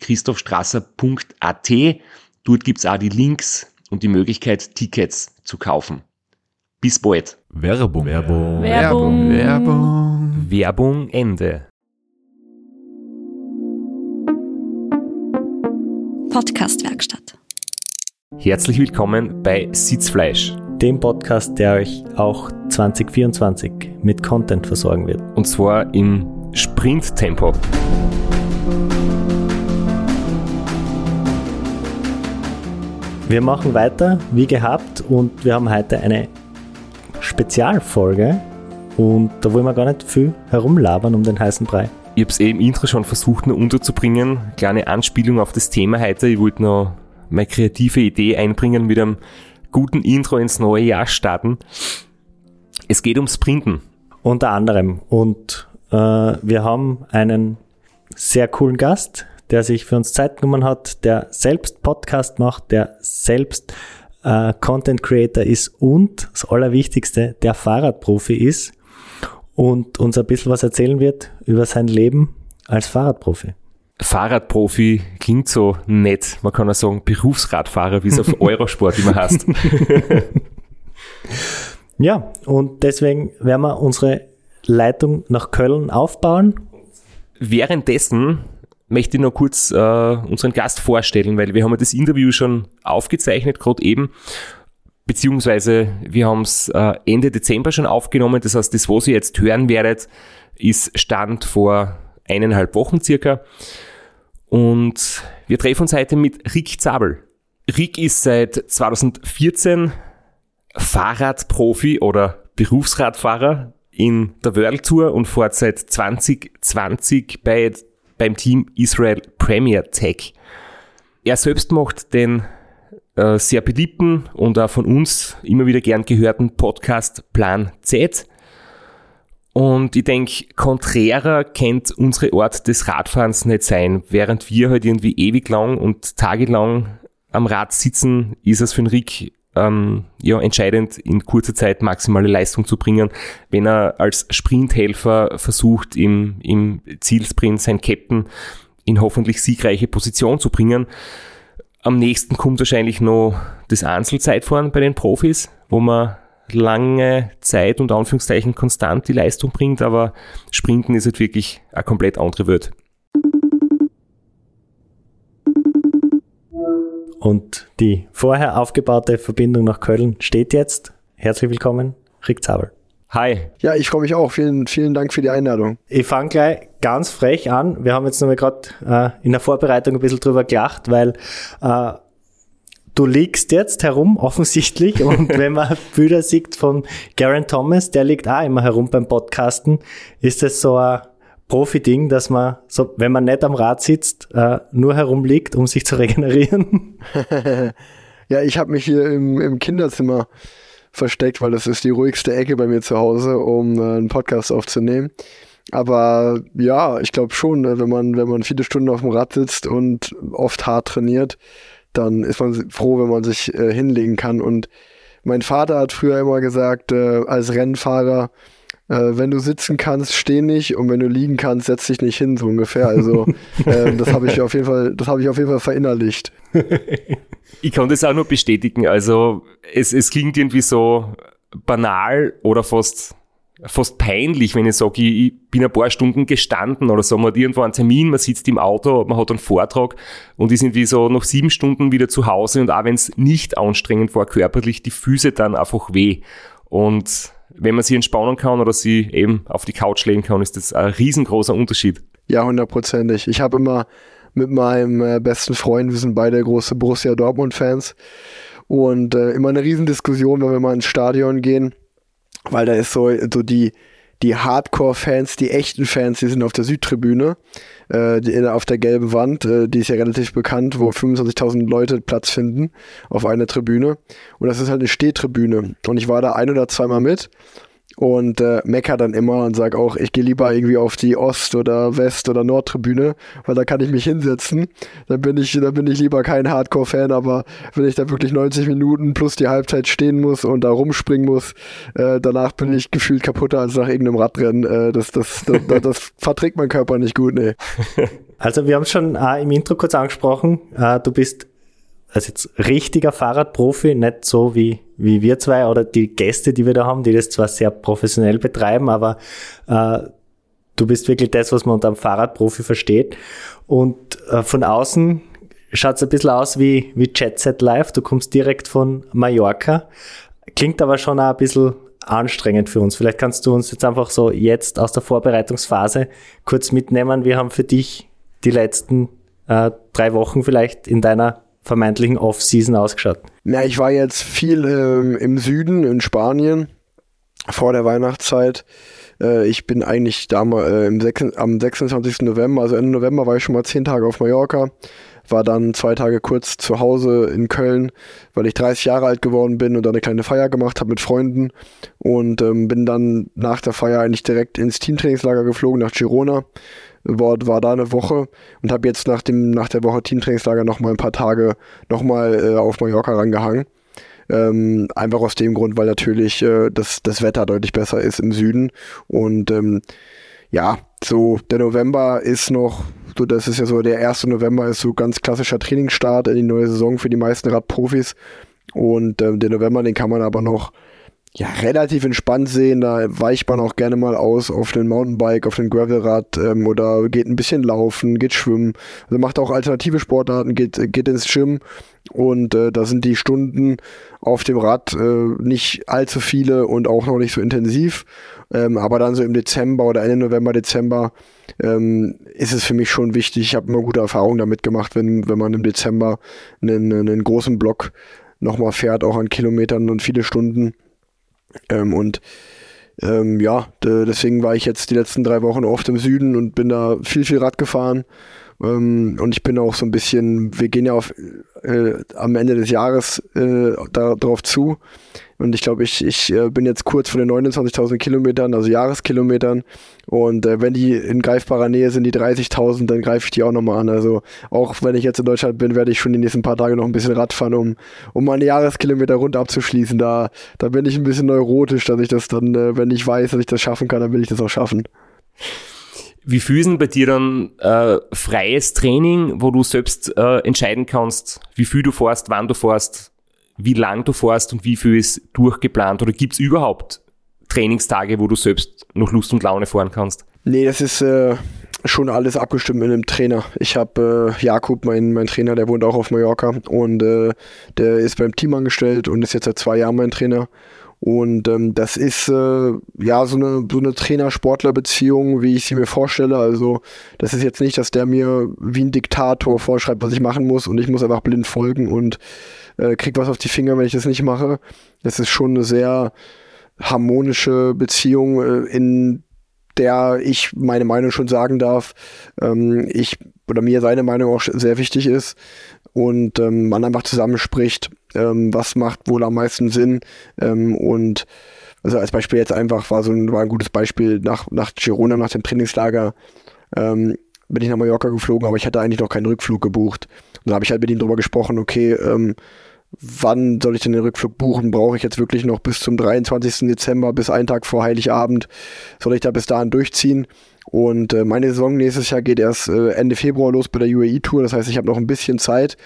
www.christophstrasser.at. Dort gibt's auch die Links und die Möglichkeit, Tickets zu kaufen. Bis bald. Werbung. Werbung. Werbung. Werbung. Werbung Ende. Podcastwerkstatt. Herzlich willkommen bei Sitzfleisch. dem Podcast, der euch auch 2024 mit Content versorgen wird. Und zwar im Sprinttempo. Wir machen weiter wie gehabt und wir haben heute eine Spezialfolge und da wollen wir gar nicht viel herumlabern um den heißen Brei. Ich habe es eh im Intro schon versucht, nur unterzubringen. Kleine Anspielung auf das Thema heute. Ich wollte noch meine kreative Idee einbringen, mit einem guten Intro ins neue Jahr starten. Es geht ums Sprinten. Unter anderem. Und äh, wir haben einen sehr coolen Gast, der sich für uns Zeit genommen hat, der selbst Podcast macht, der selbst äh, Content Creator ist und das Allerwichtigste, der Fahrradprofi ist und uns ein bisschen was erzählen wird über sein Leben als Fahrradprofi. Fahrradprofi klingt so nett. Man kann auch sagen Berufsradfahrer, wie es auf Eurosport immer heißt. Ja, und deswegen werden wir unsere Leitung nach Köln aufbauen. Währenddessen möchte ich noch kurz äh, unseren Gast vorstellen, weil wir haben ja das Interview schon aufgezeichnet, gerade eben. Beziehungsweise wir haben es äh, Ende Dezember schon aufgenommen. Das heißt, das, was ihr jetzt hören werdet, ist Stand vor eineinhalb Wochen circa. Und wir treffen uns heute mit Rick Zabel. Rick ist seit 2014 Fahrradprofi oder Berufsradfahrer in der World Tour und fährt seit 2020 bei, beim Team Israel Premier Tech. Er selbst macht den äh, sehr beliebten und auch von uns immer wieder gern gehörten Podcast Plan Z. Und ich denke, konträrer kennt unsere Art des Radfahrens nicht sein. Während wir halt irgendwie ewig lang und tagelang am Rad sitzen, ist es für den Rick ähm, ja, entscheidend, in kurzer Zeit maximale Leistung zu bringen. Wenn er als Sprinthelfer versucht, im, im Zielsprint sein Captain in hoffentlich siegreiche Position zu bringen. Am nächsten kommt wahrscheinlich noch das Einzelzeitfahren bei den Profis, wo man lange Zeit und Anführungszeichen konstant die Leistung bringt, aber Sprinten ist halt wirklich eine komplett andere Welt. Und die vorher aufgebaute Verbindung nach Köln steht jetzt. Herzlich willkommen, Rick Zabel. Hi. Ja, ich freue mich auch. Vielen, vielen Dank für die Einladung. Ich fange gleich ganz frech an. Wir haben jetzt nochmal gerade äh, in der Vorbereitung ein bisschen drüber gelacht, weil äh, du liegst jetzt herum, offensichtlich. Und wenn man Bilder sieht von Garen Thomas, der liegt auch immer herum beim Podcasten, ist es so ein Profi-Ding, dass man, so, wenn man nicht am Rad sitzt, äh, nur herumliegt, um sich zu regenerieren. ja, ich habe mich hier im, im Kinderzimmer versteckt, weil das ist die ruhigste Ecke bei mir zu Hause, um äh, einen Podcast aufzunehmen. Aber ja, ich glaube schon, ne, wenn man, wenn man viele Stunden auf dem Rad sitzt und oft hart trainiert, dann ist man froh, wenn man sich äh, hinlegen kann. Und mein Vater hat früher immer gesagt, äh, als Rennfahrer, äh, wenn du sitzen kannst, steh nicht und wenn du liegen kannst, setz dich nicht hin, so ungefähr. Also äh, das habe ich auf jeden Fall, das habe ich auf jeden Fall verinnerlicht. Ich kann das auch nur bestätigen. Also es, es klingt irgendwie so banal oder fast fast peinlich, wenn ich sage, ich, ich bin ein paar Stunden gestanden oder so, man hat irgendwo einen Termin, man sitzt im Auto, man hat einen Vortrag und ist irgendwie so nach sieben Stunden wieder zu Hause und auch wenn es nicht anstrengend war körperlich, die Füße dann einfach weh. Und wenn man sie entspannen kann oder sie eben auf die Couch legen kann, ist das ein riesengroßer Unterschied. Ja, hundertprozentig. Ich habe immer mit meinem äh, besten Freund, wir sind beide große Borussia Dortmund-Fans und äh, immer eine Riesendiskussion, wenn wir mal ins Stadion gehen, weil da ist so, so die, die Hardcore-Fans, die echten Fans, die sind auf der Südtribüne, äh, die, auf der gelben Wand, äh, die ist ja relativ bekannt, wo 25.000 Leute Platz finden auf einer Tribüne. Und das ist halt eine Stehtribüne. Und ich war da ein oder zweimal mit und äh, mecker dann immer und sag auch, ich gehe lieber irgendwie auf die Ost- oder West- oder Nordtribüne, weil da kann ich mich hinsetzen. Dann bin ich, dann bin ich lieber kein Hardcore-Fan, aber wenn ich da wirklich 90 Minuten plus die Halbzeit stehen muss und da rumspringen muss, äh, danach bin ich gefühlt kaputter als nach irgendeinem Radrennen. Äh, das, das, das, das, das verträgt mein Körper nicht gut, nee. Also wir haben schon äh, im Intro kurz angesprochen, äh, du bist also jetzt richtiger Fahrradprofi, nicht so wie, wie wir zwei oder die Gäste, die wir da haben, die das zwar sehr professionell betreiben, aber äh, du bist wirklich das, was man unter einem Fahrradprofi versteht. Und äh, von außen schaut es ein bisschen aus wie, wie Jet Set Live. Du kommst direkt von Mallorca. Klingt aber schon auch ein bisschen anstrengend für uns. Vielleicht kannst du uns jetzt einfach so jetzt aus der Vorbereitungsphase kurz mitnehmen. Wir haben für dich die letzten äh, drei Wochen vielleicht in deiner vermeintlichen Off-Season ausgeschaut? Na, ich war jetzt viel ähm, im Süden, in Spanien, vor der Weihnachtszeit. Äh, ich bin eigentlich damals äh, im 6, am 26. November, also Ende November, war ich schon mal zehn Tage auf Mallorca. War dann zwei Tage kurz zu Hause in Köln, weil ich 30 Jahre alt geworden bin und dann eine kleine Feier gemacht habe mit Freunden. Und ähm, bin dann nach der Feier eigentlich direkt ins Teamtrainingslager geflogen nach Girona war, war da eine Woche und habe jetzt nach, dem, nach der Woche Teamtrainingslager nochmal ein paar Tage nochmal äh, auf Mallorca rangehangen. Ähm, einfach aus dem Grund, weil natürlich äh, das, das Wetter deutlich besser ist im Süden. Und ähm, ja, so der November ist noch, so das ist ja so, der erste November ist so ganz klassischer Trainingsstart in die neue Saison für die meisten Radprofis. Und ähm, den November, den kann man aber noch ja, relativ entspannt sehen. Da weicht man auch gerne mal aus auf den Mountainbike, auf den Gravelrad ähm, oder geht ein bisschen laufen, geht schwimmen. Also macht auch alternative Sportarten, geht, geht ins Gym und äh, da sind die Stunden auf dem Rad äh, nicht allzu viele und auch noch nicht so intensiv. Ähm, aber dann so im Dezember oder Ende November, Dezember ähm, ist es für mich schon wichtig. Ich habe immer gute Erfahrungen damit gemacht, wenn, wenn man im Dezember einen, einen großen Block nochmal fährt, auch an Kilometern und viele Stunden ähm, und ähm, ja, deswegen war ich jetzt die letzten drei Wochen oft im Süden und bin da viel, viel Rad gefahren. Ähm, und ich bin auch so ein bisschen, wir gehen ja auf, äh, am Ende des Jahres äh, darauf zu. Und ich glaube, ich, ich äh, bin jetzt kurz vor den 29.000 Kilometern, also Jahreskilometern. Und äh, wenn die in greifbarer Nähe sind, die 30.000, dann greife ich die auch nochmal an. Also auch wenn ich jetzt in Deutschland bin, werde ich schon die nächsten paar Tage noch ein bisschen Rad fahren, um, um meine Jahreskilometer rund abzuschließen. Da, da bin ich ein bisschen neurotisch, dass ich das dann, äh, wenn ich weiß, dass ich das schaffen kann, dann will ich das auch schaffen. Wie fühlen bei dir dann äh, freies Training, wo du selbst äh, entscheiden kannst, wie viel du fährst, wann du fährst, wie lang du fährst und wie viel ist durchgeplant? Oder gibt es überhaupt Trainingstage, wo du selbst noch Lust und Laune fahren kannst? Nee, das ist äh, schon alles abgestimmt mit einem Trainer. Ich habe äh, Jakob, mein, mein Trainer, der wohnt auch auf Mallorca und äh, der ist beim Team angestellt und ist jetzt seit zwei Jahren mein Trainer. Und ähm, das ist äh, ja so eine, so eine Trainer-Sportler-Beziehung, wie ich sie mir vorstelle. Also das ist jetzt nicht, dass der mir wie ein Diktator vorschreibt, was ich machen muss und ich muss einfach blind folgen und äh, krieg was auf die Finger, wenn ich das nicht mache. Das ist schon eine sehr harmonische Beziehung, äh, in der ich meine Meinung schon sagen darf. Ähm, ich oder mir seine Meinung auch sehr wichtig ist und ähm, man einfach zusammenspricht, ähm, was macht wohl am meisten Sinn ähm, und also als Beispiel jetzt einfach war so ein, war ein gutes Beispiel nach, nach Girona, nach dem Trainingslager, ähm, bin ich nach Mallorca geflogen, aber ich hatte eigentlich noch keinen Rückflug gebucht. Und da habe ich halt mit ihm drüber gesprochen, okay, ähm, wann soll ich denn den Rückflug buchen? Brauche ich jetzt wirklich noch bis zum 23. Dezember, bis einen Tag vor Heiligabend? Soll ich da bis dahin durchziehen? Und äh, meine Saison nächstes Jahr geht erst äh, Ende Februar los bei der UAE Tour. Das heißt, ich habe noch ein bisschen Zeit.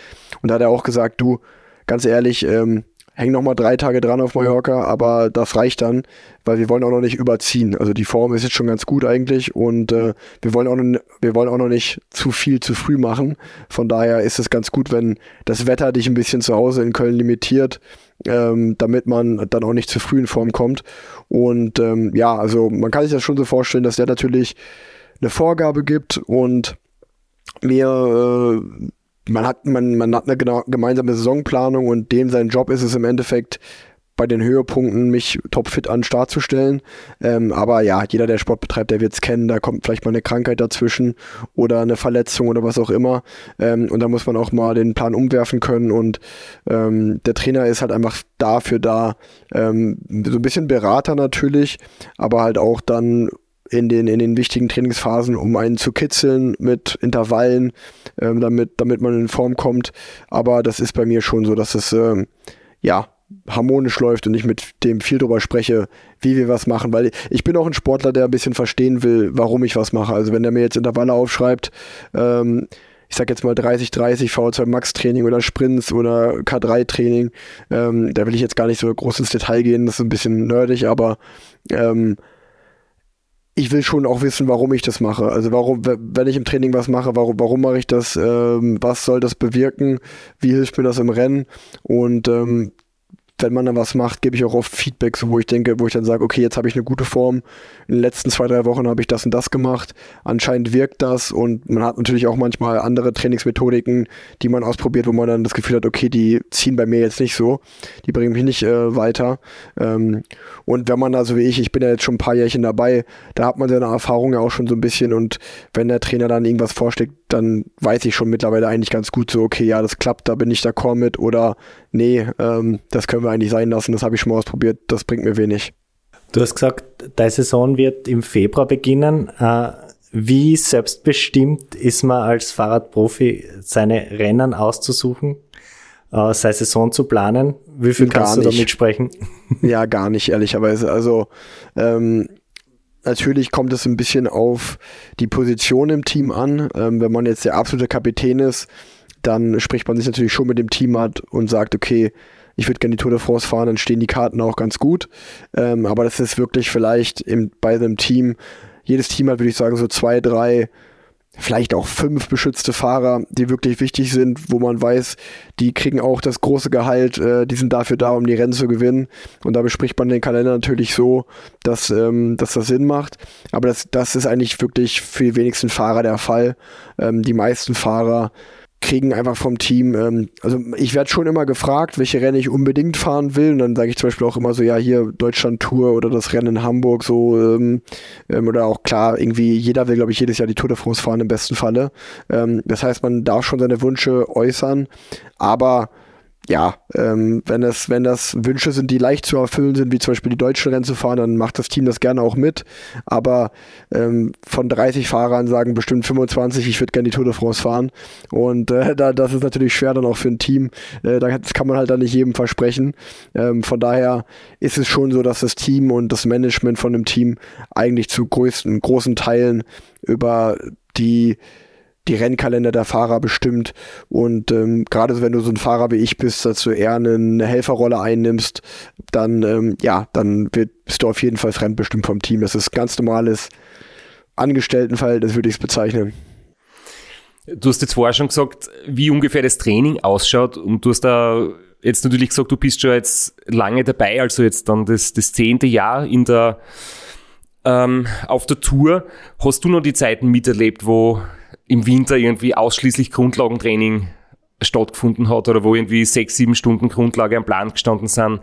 Und da hat er auch gesagt, du, ganz ehrlich, ähm, hängen nochmal drei Tage dran auf Mallorca, aber das reicht dann, weil wir wollen auch noch nicht überziehen. Also die Form ist jetzt schon ganz gut eigentlich und äh, wir, wollen auch noch, wir wollen auch noch nicht zu viel zu früh machen. Von daher ist es ganz gut, wenn das Wetter dich ein bisschen zu Hause in Köln limitiert, ähm, damit man dann auch nicht zu früh in Form kommt. Und ähm, ja, also man kann sich das schon so vorstellen, dass der natürlich eine Vorgabe gibt und mir äh, man hat, man, man hat eine gemeinsame Saisonplanung und dem sein Job ist es im Endeffekt, bei den Höhepunkten mich topfit an den Start zu stellen. Ähm, aber ja, jeder, der Sport betreibt, der wird es kennen. Da kommt vielleicht mal eine Krankheit dazwischen oder eine Verletzung oder was auch immer. Ähm, und da muss man auch mal den Plan umwerfen können. Und ähm, der Trainer ist halt einfach dafür da, ähm, so ein bisschen Berater natürlich, aber halt auch dann in den, in den wichtigen Trainingsphasen, um einen zu kitzeln mit Intervallen, ähm, damit, damit man in Form kommt. Aber das ist bei mir schon so, dass es ähm, ja harmonisch läuft und ich mit dem viel drüber spreche, wie wir was machen, weil ich bin auch ein Sportler, der ein bisschen verstehen will, warum ich was mache. Also wenn der mir jetzt Intervalle aufschreibt, ähm, ich sag jetzt mal 30, 30 V2 Max Training oder Sprints oder K3 Training, ähm, da will ich jetzt gar nicht so groß ins Detail gehen, das ist ein bisschen nerdig, aber ähm, ich will schon auch wissen, warum ich das mache. Also warum, wenn ich im Training was mache, warum, warum mache ich das? Ähm, was soll das bewirken? Wie hilft mir das im Rennen? Und ähm, wenn man dann was macht, gebe ich auch oft Feedback, so wo ich denke, wo ich dann sage, okay, jetzt habe ich eine gute Form. In den letzten zwei, drei Wochen habe ich das und das gemacht. Anscheinend wirkt das und man hat natürlich auch manchmal andere Trainingsmethodiken, die man ausprobiert, wo man dann das Gefühl hat, okay, die ziehen bei mir jetzt nicht so, die bringen mich nicht äh, weiter. Ähm, und wenn man da so wie ich, ich bin ja jetzt schon ein paar Jährchen dabei, da hat man seine Erfahrung ja auch schon so ein bisschen und wenn der Trainer dann irgendwas vorschlägt, dann weiß ich schon mittlerweile eigentlich ganz gut so, okay, ja, das klappt, da bin ich d'accord mit oder nee, ähm, das können wir eigentlich sein lassen, das habe ich schon mal ausprobiert, das bringt mir wenig. Du hast gesagt, deine Saison wird im Februar beginnen. Äh, wie selbstbestimmt ist man als Fahrradprofi, seine Rennen auszusuchen, äh, seine Saison zu planen? Wie viel kannst du damit sprechen? Ja, gar nicht, ehrlicherweise. Also ähm, natürlich kommt es ein bisschen auf die Position im Team an. Ähm, wenn man jetzt der absolute Kapitän ist, dann spricht man sich natürlich schon mit dem Team hat und sagt, okay, ich würde gerne die Tour de France fahren, dann stehen die Karten auch ganz gut. Ähm, aber das ist wirklich vielleicht im, bei einem Team, jedes Team hat, würde ich sagen, so zwei, drei vielleicht auch fünf beschützte Fahrer, die wirklich wichtig sind, wo man weiß, die kriegen auch das große Gehalt, äh, die sind dafür da, um die Rennen zu gewinnen. Und da bespricht man den Kalender natürlich so, dass, ähm, dass das Sinn macht. Aber das, das ist eigentlich wirklich für die wenigsten Fahrer der Fall. Ähm, die meisten Fahrer kriegen einfach vom Team, ähm, also ich werde schon immer gefragt, welche Rennen ich unbedingt fahren will und dann sage ich zum Beispiel auch immer so, ja hier Deutschland Tour oder das Rennen in Hamburg so ähm, ähm, oder auch klar, irgendwie jeder will glaube ich jedes Jahr die Tour de France fahren im besten Falle. Ähm, das heißt, man darf schon seine Wünsche äußern, aber ja, ähm, wenn das, wenn das Wünsche sind, die leicht zu erfüllen sind, wie zum Beispiel die deutschen Rennen zu fahren, dann macht das Team das gerne auch mit. Aber ähm, von 30 Fahrern sagen bestimmt 25, ich würde gerne die Tour de France fahren. Und äh, da, das ist natürlich schwer dann auch für ein Team. Äh, das kann man halt dann nicht jedem versprechen. Ähm, von daher ist es schon so, dass das Team und das Management von dem Team eigentlich zu größten, großen Teilen über die die Rennkalender der Fahrer bestimmt. Und ähm, gerade wenn du so ein Fahrer wie ich bist, dass du eher eine Helferrolle einnimmst, dann ähm, ja, dann wird, bist du auf jeden Fall fremdbestimmt vom Team. Das ist ganz normales Angestelltenverhältnis, würde ich es bezeichnen. Du hast jetzt vorher schon gesagt, wie ungefähr das Training ausschaut und du hast da jetzt natürlich gesagt, du bist schon jetzt lange dabei, also jetzt dann das, das zehnte Jahr in der ähm, auf der Tour. Hast du noch die Zeiten miterlebt, wo im Winter irgendwie ausschließlich Grundlagentraining stattgefunden hat oder wo irgendwie sechs, sieben Stunden Grundlage am Plan gestanden sind?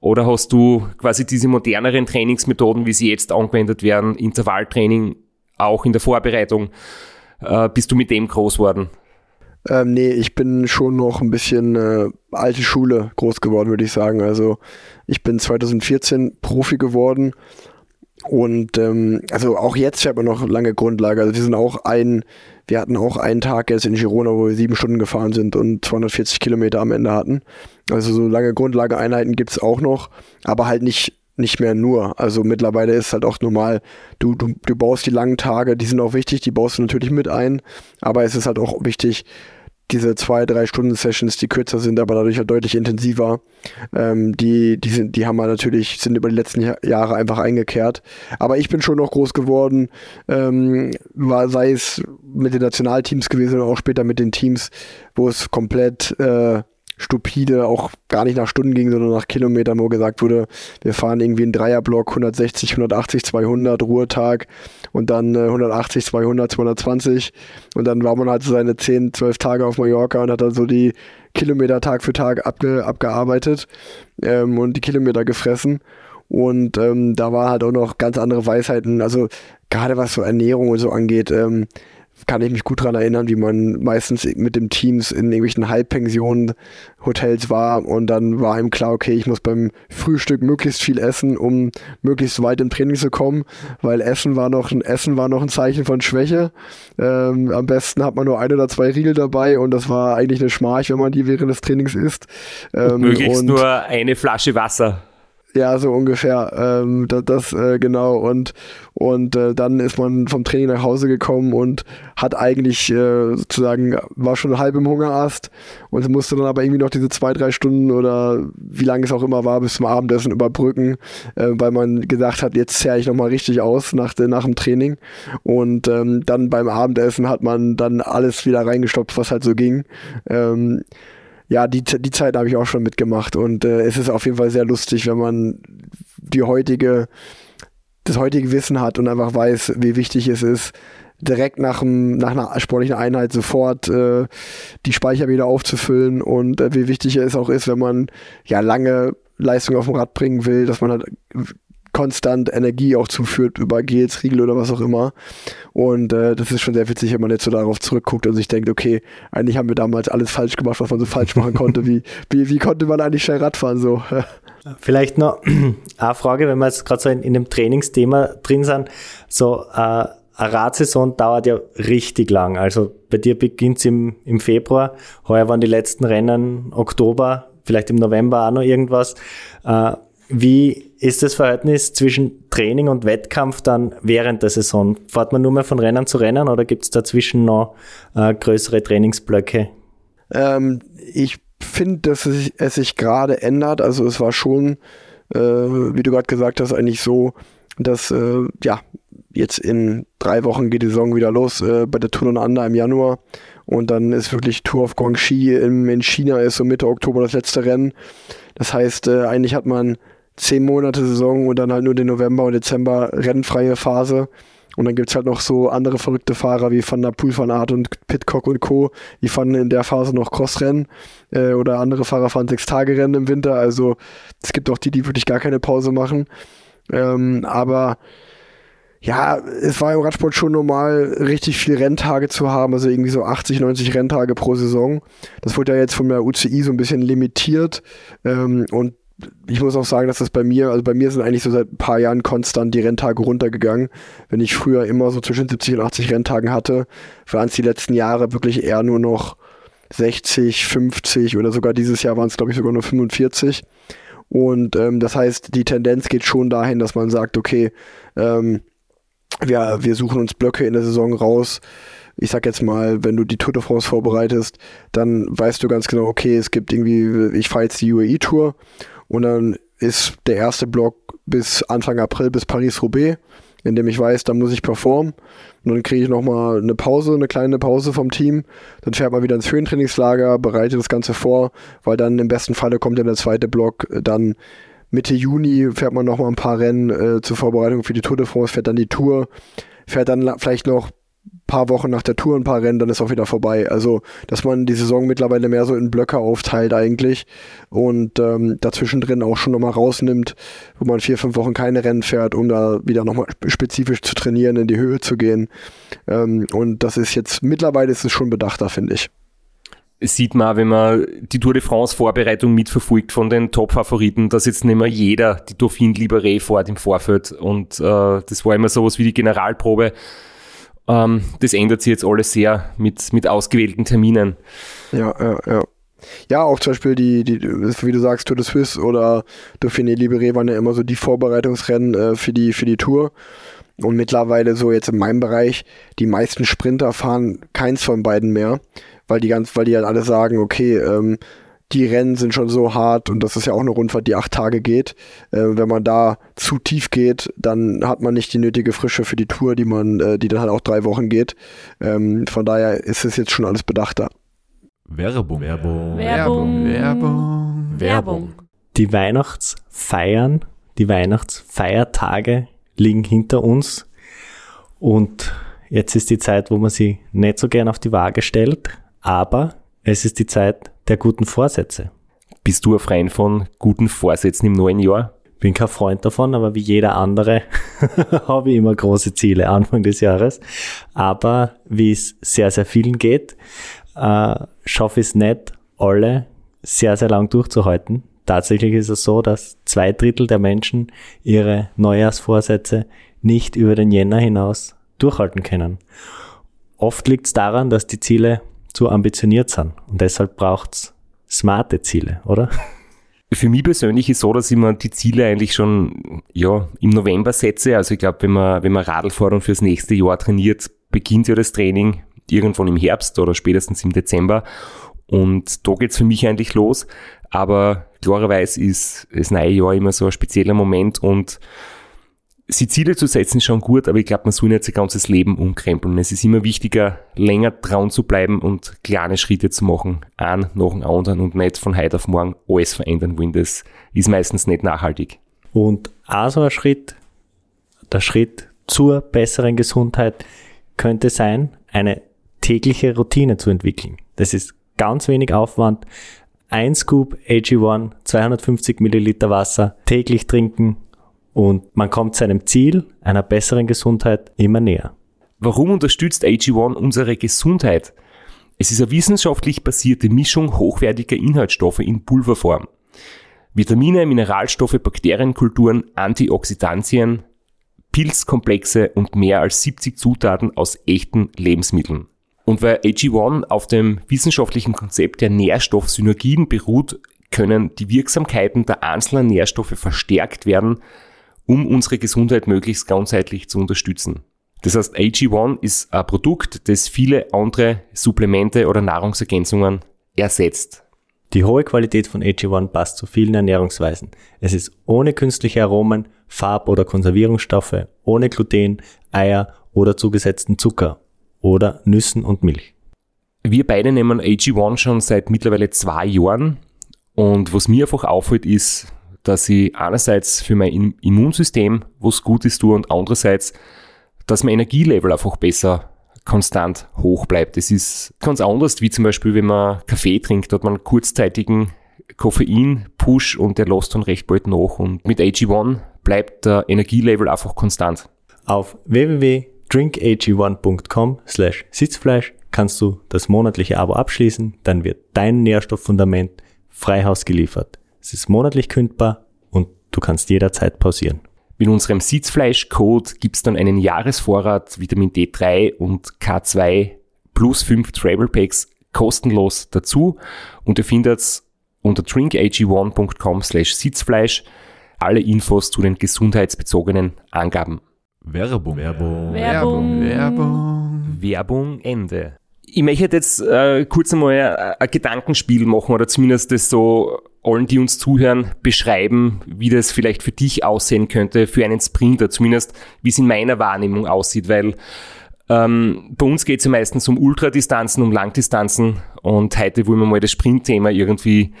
Oder hast du quasi diese moderneren Trainingsmethoden, wie sie jetzt angewendet werden, Intervalltraining, auch in der Vorbereitung, äh, bist du mit dem groß geworden? Ähm, nee, ich bin schon noch ein bisschen äh, alte Schule groß geworden, würde ich sagen. Also ich bin 2014 Profi geworden und ähm, also auch jetzt fährt man noch lange Grundlage. Also wir sind auch ein, wir hatten auch einen Tag jetzt in Girona, wo wir sieben Stunden gefahren sind und 240 Kilometer am Ende hatten. Also so lange Grundlageeinheiten gibt's auch noch, aber halt nicht nicht mehr nur. Also mittlerweile ist halt auch normal, du, du, du baust die langen Tage, die sind auch wichtig, die baust du natürlich mit ein, aber es ist halt auch wichtig, diese zwei, drei Stunden Sessions, die kürzer sind, aber dadurch halt deutlich intensiver, ähm, die, die sind, die haben wir natürlich, sind über die letzten Jahr- Jahre einfach eingekehrt. Aber ich bin schon noch groß geworden, ähm, war, sei es mit den Nationalteams gewesen oder auch später mit den Teams, wo es komplett äh, stupide auch gar nicht nach Stunden ging, sondern nach Kilometern, wo gesagt wurde, wir fahren irgendwie einen Dreierblock 160, 180, 200 Ruhetag und dann äh, 180, 200, 220 und dann war man halt so seine 10, 12 Tage auf Mallorca und hat dann so die Kilometer Tag für Tag abge, abgearbeitet ähm, und die Kilometer gefressen. Und ähm, da war halt auch noch ganz andere Weisheiten, also gerade was so Ernährung und so angeht, ähm, kann ich mich gut daran erinnern, wie man meistens mit dem Teams in irgendwelchen Halbpensionen Hotels war und dann war ihm klar, okay, ich muss beim Frühstück möglichst viel essen, um möglichst weit im Training zu kommen, weil Essen war noch ein Essen war noch ein Zeichen von Schwäche. Ähm, am besten hat man nur ein oder zwei Riegel dabei und das war eigentlich eine Schmarch, wenn man die während des Trainings isst. Ähm, Möglichst und- nur eine Flasche Wasser. Ja, so ungefähr. Ähm, das das äh, genau. Und, und äh, dann ist man vom Training nach Hause gekommen und hat eigentlich äh, sozusagen, war schon halb im Hungerast und musste dann aber irgendwie noch diese zwei, drei Stunden oder wie lange es auch immer war, bis zum Abendessen überbrücken, äh, weil man gesagt hat, jetzt zerre ich nochmal richtig aus nach, nach dem Training. Und ähm, dann beim Abendessen hat man dann alles wieder reingestopft, was halt so ging. Ähm, ja, die, die Zeit habe ich auch schon mitgemacht und äh, es ist auf jeden Fall sehr lustig, wenn man die heutige, das heutige Wissen hat und einfach weiß, wie wichtig es ist, direkt nach, dem, nach einer sportlichen Einheit sofort äh, die Speicher wieder aufzufüllen und äh, wie wichtig es auch ist, wenn man ja lange Leistung auf dem Rad bringen will, dass man halt konstant Energie auch zuführt über Gels, Riegel oder was auch immer. Und äh, das ist schon sehr witzig, wenn man jetzt so darauf zurückguckt und sich denkt, okay, eigentlich haben wir damals alles falsch gemacht, was man so falsch machen konnte. Wie, wie, wie konnte man eigentlich schnell Radfahren so? Vielleicht noch eine Frage, wenn wir jetzt gerade so in, in dem Trainingsthema drin sind. So äh, eine Radsaison dauert ja richtig lang. Also bei dir beginnt es im, im Februar. Heuer waren die letzten Rennen Oktober, vielleicht im November auch noch irgendwas. Äh, wie ist das Verhältnis zwischen Training und Wettkampf dann während der Saison? Fährt man nur mehr von Rennen zu Rennen oder gibt es dazwischen noch äh, größere Trainingsblöcke? Ähm, ich finde, dass es, sich- es sich gerade ändert. Also es war schon, äh, wie du gerade gesagt hast, eigentlich so, dass äh, ja jetzt in drei Wochen geht die Saison wieder los äh, bei der Tour und Under im Januar und dann ist wirklich Tour of Guangxi in, in China ist so Mitte Oktober das letzte Rennen. Das heißt, äh, eigentlich hat man zehn Monate Saison und dann halt nur den November und Dezember rennfreie Phase. Und dann gibt's halt noch so andere verrückte Fahrer wie Van der Poel, Van Aert und Pitcock und Co. Die fahren in der Phase noch Crossrennen äh, oder andere Fahrer fahren sechs Tage Rennen im Winter. Also es gibt auch die, die wirklich gar keine Pause machen. Ähm, aber ja, es war im Radsport schon normal, richtig viele Renntage zu haben, also irgendwie so 80, 90 Renntage pro Saison. Das wurde ja jetzt von der UCI so ein bisschen limitiert. Ähm, und ich muss auch sagen, dass das bei mir, also bei mir sind eigentlich so seit ein paar Jahren konstant die Renntage runtergegangen. Wenn ich früher immer so zwischen 70 und 80 Renntagen hatte, waren es die letzten Jahre wirklich eher nur noch 60, 50 oder sogar dieses Jahr waren es, glaube ich, sogar nur 45. Und ähm, das heißt, die Tendenz geht schon dahin, dass man sagt, okay, ähm, wir, wir suchen uns Blöcke in der Saison raus. Ich sag jetzt mal, wenn du die Tour de France vorbereitest, dann weißt du ganz genau, okay, es gibt irgendwie, ich fahre jetzt die UAE-Tour und dann ist der erste Block bis Anfang April bis Paris-Roubaix, in dem ich weiß, da muss ich performen. Und dann kriege ich nochmal eine Pause, eine kleine Pause vom Team. Dann fährt man wieder ins Höhentrainingslager, bereitet das Ganze vor, weil dann im besten Falle kommt dann der zweite Block. Dann Mitte Juni fährt man nochmal ein paar Rennen äh, zur Vorbereitung für die Tour de France, fährt dann die Tour, fährt dann vielleicht noch paar Wochen nach der Tour ein paar Rennen, dann ist auch wieder vorbei. Also, dass man die Saison mittlerweile mehr so in Blöcke aufteilt eigentlich und ähm, dazwischen drin auch schon nochmal rausnimmt, wo man vier, fünf Wochen keine Rennen fährt, um da wieder nochmal spezifisch zu trainieren, in die Höhe zu gehen. Ähm, und das ist jetzt, mittlerweile ist es schon bedachter, finde ich. sieht man, wenn man die Tour de France Vorbereitung mitverfolgt von den Top-Favoriten, dass jetzt nicht mehr jeder die Dauphin Libéré fährt im Vorfeld und äh, das war immer sowas wie die Generalprobe. Ähm, das ändert sich jetzt alles sehr mit, mit ausgewählten Terminen. Ja, ja, ja. Ja, auch zum Beispiel die, die, wie du sagst, Tour de Suisse oder Dauphiné Libéré waren ja immer so die Vorbereitungsrennen äh, für, die, für die Tour. Und mittlerweile so jetzt in meinem Bereich, die meisten Sprinter fahren keins von beiden mehr, weil die ganz, weil die halt alle sagen, okay, ähm, die Rennen sind schon so hart und das ist ja auch eine Rundfahrt, die acht Tage geht. Äh, wenn man da zu tief geht, dann hat man nicht die nötige Frische für die Tour, die man, äh, die dann halt auch drei Wochen geht. Ähm, von daher ist es jetzt schon alles bedachter. Werbung. Werbung. Werbung. Werbung. Werbung. Die Weihnachtsfeiern, die Weihnachtsfeiertage liegen hinter uns und jetzt ist die Zeit, wo man sie nicht so gern auf die Waage stellt, aber es ist die Zeit der guten Vorsätze. Bist du ein Freund von guten Vorsätzen im neuen Jahr? Bin kein Freund davon, aber wie jeder andere habe ich immer große Ziele Anfang des Jahres. Aber wie es sehr, sehr vielen geht, äh, schaffe ich es nicht, alle sehr, sehr lang durchzuhalten. Tatsächlich ist es so, dass zwei Drittel der Menschen ihre Neujahrsvorsätze nicht über den Jänner hinaus durchhalten können. Oft liegt es daran, dass die Ziele zu ambitioniert sind und deshalb braucht es smarte Ziele, oder? Für mich persönlich ist so, dass ich mir die Ziele eigentlich schon ja, im November setze. Also ich glaube, wenn man, wenn man Radl fährt und fürs nächste Jahr trainiert, beginnt ja das Training irgendwann im Herbst oder spätestens im Dezember. Und da geht's für mich eigentlich los. Aber klarerweise ist das neue Jahr immer so ein spezieller Moment und sie Ziele zu setzen ist schon gut, aber ich glaube, man soll nicht sein ganzes Leben umkrempeln. Es ist immer wichtiger, länger dran zu bleiben und kleine Schritte zu machen, einen nach dem anderen und nicht von heute auf morgen alles verändern wollen. Das ist meistens nicht nachhaltig. Und auch so ein Schritt, der Schritt zur besseren Gesundheit könnte sein, eine tägliche Routine zu entwickeln. Das ist ganz wenig Aufwand. Ein Scoop AG1, 250 Milliliter Wasser täglich trinken und man kommt seinem Ziel einer besseren Gesundheit immer näher. Warum unterstützt AG1 unsere Gesundheit? Es ist eine wissenschaftlich basierte Mischung hochwertiger Inhaltsstoffe in Pulverform. Vitamine, Mineralstoffe, Bakterienkulturen, Antioxidantien, Pilzkomplexe und mehr als 70 Zutaten aus echten Lebensmitteln. Und weil AG1 auf dem wissenschaftlichen Konzept der Nährstoffsynergien beruht, können die Wirksamkeiten der einzelnen Nährstoffe verstärkt werden, um unsere Gesundheit möglichst ganzheitlich zu unterstützen. Das heißt, AG1 ist ein Produkt, das viele andere Supplemente oder Nahrungsergänzungen ersetzt. Die hohe Qualität von AG1 passt zu vielen Ernährungsweisen. Es ist ohne künstliche Aromen, Farb- oder Konservierungsstoffe, ohne Gluten, Eier oder zugesetzten Zucker oder Nüssen und Milch. Wir beide nehmen AG1 schon seit mittlerweile zwei Jahren und was mir einfach auffällt, ist, dass ich einerseits für mein Im- Immunsystem was Gutes tue und andererseits, dass mein Energielevel einfach besser konstant hoch bleibt. Das ist ganz anders, wie zum Beispiel, wenn man Kaffee trinkt, hat man einen kurzzeitigen Koffein-Push und der lässt dann recht bald nach. Und mit AG1 bleibt der Energielevel einfach konstant. Auf www.drinkag1.com slash Sitzfleisch kannst du das monatliche Abo abschließen, dann wird dein Nährstofffundament frei Haus geliefert. Es ist monatlich kündbar und du kannst jederzeit pausieren. Mit unserem Sitzfleisch-Code gibt's dann einen Jahresvorrat Vitamin D3 und K2 plus 5 Travel Packs kostenlos dazu und ihr findet unter drinkag1.com slash Sitzfleisch alle Infos zu den gesundheitsbezogenen Angaben. Werbung. Werbung. Werbung. Werbung. Werbung Ende. Ich möchte jetzt äh, kurz einmal ein, ein Gedankenspiel machen oder zumindest das so allen, die uns zuhören, beschreiben, wie das vielleicht für dich aussehen könnte, für einen Sprinter, zumindest wie es in meiner Wahrnehmung aussieht, weil ähm, bei uns geht es ja meistens um Ultradistanzen, um Langdistanzen und heute wollen wir mal das Sprintthema irgendwie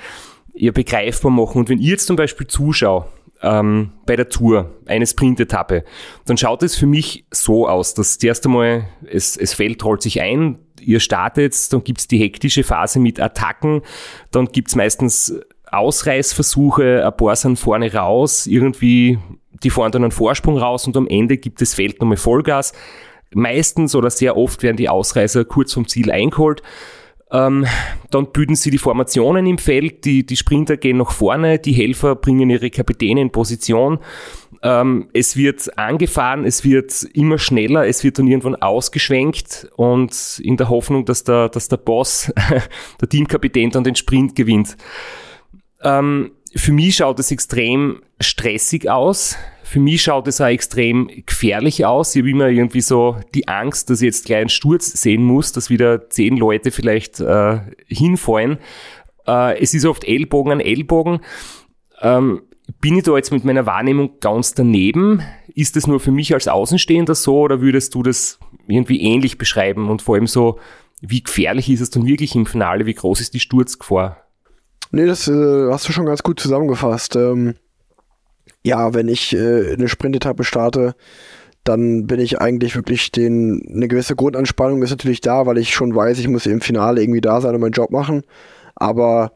eher begreifbar machen. Und wenn ihr jetzt zum Beispiel zuschaut, ähm, bei der Tour, eine Sprintetappe, dann schaut es für mich so aus, dass das erste Mal, es, es Feld rollt sich ein, ihr startet, dann gibt's die hektische Phase mit Attacken, dann gibt's meistens Ausreißversuche, ein paar sind vorne raus, irgendwie, die fahren dann einen Vorsprung raus und am Ende gibt Feld nochmal Vollgas. Meistens oder sehr oft werden die Ausreißer kurz vom Ziel eingeholt. Ähm, dann bilden sie die Formationen im Feld, die, die Sprinter gehen nach vorne, die Helfer bringen ihre Kapitäne in Position. Ähm, es wird angefahren, es wird immer schneller, es wird dann irgendwann ausgeschwenkt und in der Hoffnung, dass der, dass der Boss, der Teamkapitän dann den Sprint gewinnt. Ähm, für mich schaut es extrem stressig aus. Für mich schaut es auch extrem gefährlich aus. Ich habe immer irgendwie so die Angst, dass ich jetzt gleich einen Sturz sehen muss, dass wieder zehn Leute vielleicht äh, hinfallen. Äh, es ist oft Ellbogen an Ellbogen. Ähm, bin ich da jetzt mit meiner Wahrnehmung ganz daneben? Ist das nur für mich als Außenstehender so oder würdest du das irgendwie ähnlich beschreiben? Und vor allem so, wie gefährlich ist es dann wirklich im Finale? Wie groß ist die Sturzgefahr? Nee, das äh, hast du schon ganz gut zusammengefasst. Ähm, ja, wenn ich äh, eine Sprintetappe starte, dann bin ich eigentlich wirklich den, eine gewisse Grundanspannung ist natürlich da, weil ich schon weiß, ich muss im Finale irgendwie da sein und meinen Job machen. Aber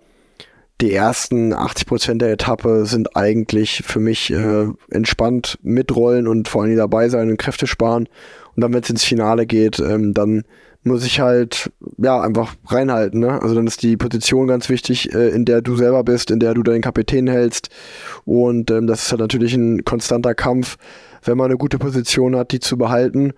die ersten 80 Prozent der Etappe sind eigentlich für mich äh, entspannt mitrollen und vor allem dabei sein und Kräfte sparen. Und dann, wenn es ins Finale geht, ähm, dann muss ich halt, ja, einfach reinhalten. Ne? Also dann ist die Position ganz wichtig, äh, in der du selber bist, in der du deinen Kapitän hältst. Und ähm, das ist halt natürlich ein konstanter Kampf, wenn man eine gute Position hat, die zu behalten.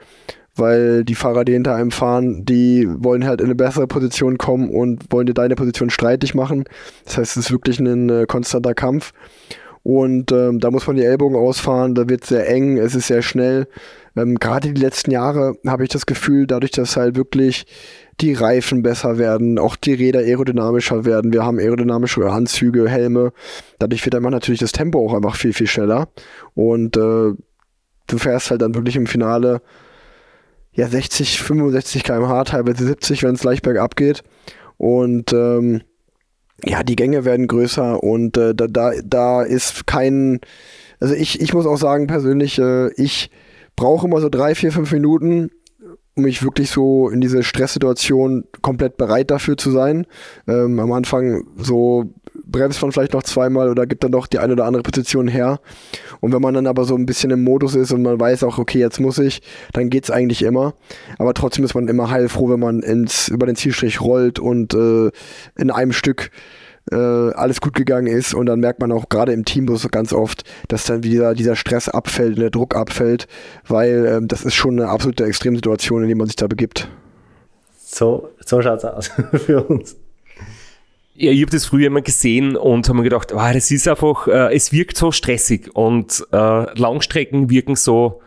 Weil die Fahrer, die hinter einem fahren, die wollen halt in eine bessere Position kommen und wollen dir deine Position streitig machen. Das heißt, es ist wirklich ein äh, konstanter Kampf. Und ähm, da muss man die Ellbogen ausfahren, da wird es sehr eng, es ist sehr schnell. Ähm, Gerade die letzten Jahre habe ich das Gefühl, dadurch, dass halt wirklich die Reifen besser werden, auch die Räder aerodynamischer werden. Wir haben aerodynamische Anzüge, Helme. Dadurch wird einfach natürlich das Tempo auch einfach viel, viel schneller. Und äh, du fährst halt dann wirklich im Finale ja 60, 65 km/h, teilweise 70, wenn es leicht bergab geht. Und ähm, ja, die Gänge werden größer und äh, da, da, da ist kein, also ich, ich muss auch sagen, persönlich, äh, ich brauche immer so drei, vier, fünf Minuten, um mich wirklich so in diese Stresssituation komplett bereit dafür zu sein. Ähm, am Anfang so bremst man vielleicht noch zweimal oder gibt dann doch die eine oder andere Position her. Und wenn man dann aber so ein bisschen im Modus ist und man weiß auch, okay, jetzt muss ich, dann geht's eigentlich immer. Aber trotzdem ist man immer heilfroh, wenn man ins, über den Zielstrich rollt und äh, in einem Stück äh, alles gut gegangen ist und dann merkt man auch gerade im Teambus ganz oft, dass dann wieder dieser Stress abfällt, der Druck abfällt, weil ähm, das ist schon eine absolute Extremsituation, in die man sich da begibt. So, so schaut's aus für uns. Ja, ich habe das früher immer gesehen und habe mir gedacht, wow, das ist einfach, äh, es wirkt so stressig und äh, Langstrecken wirken so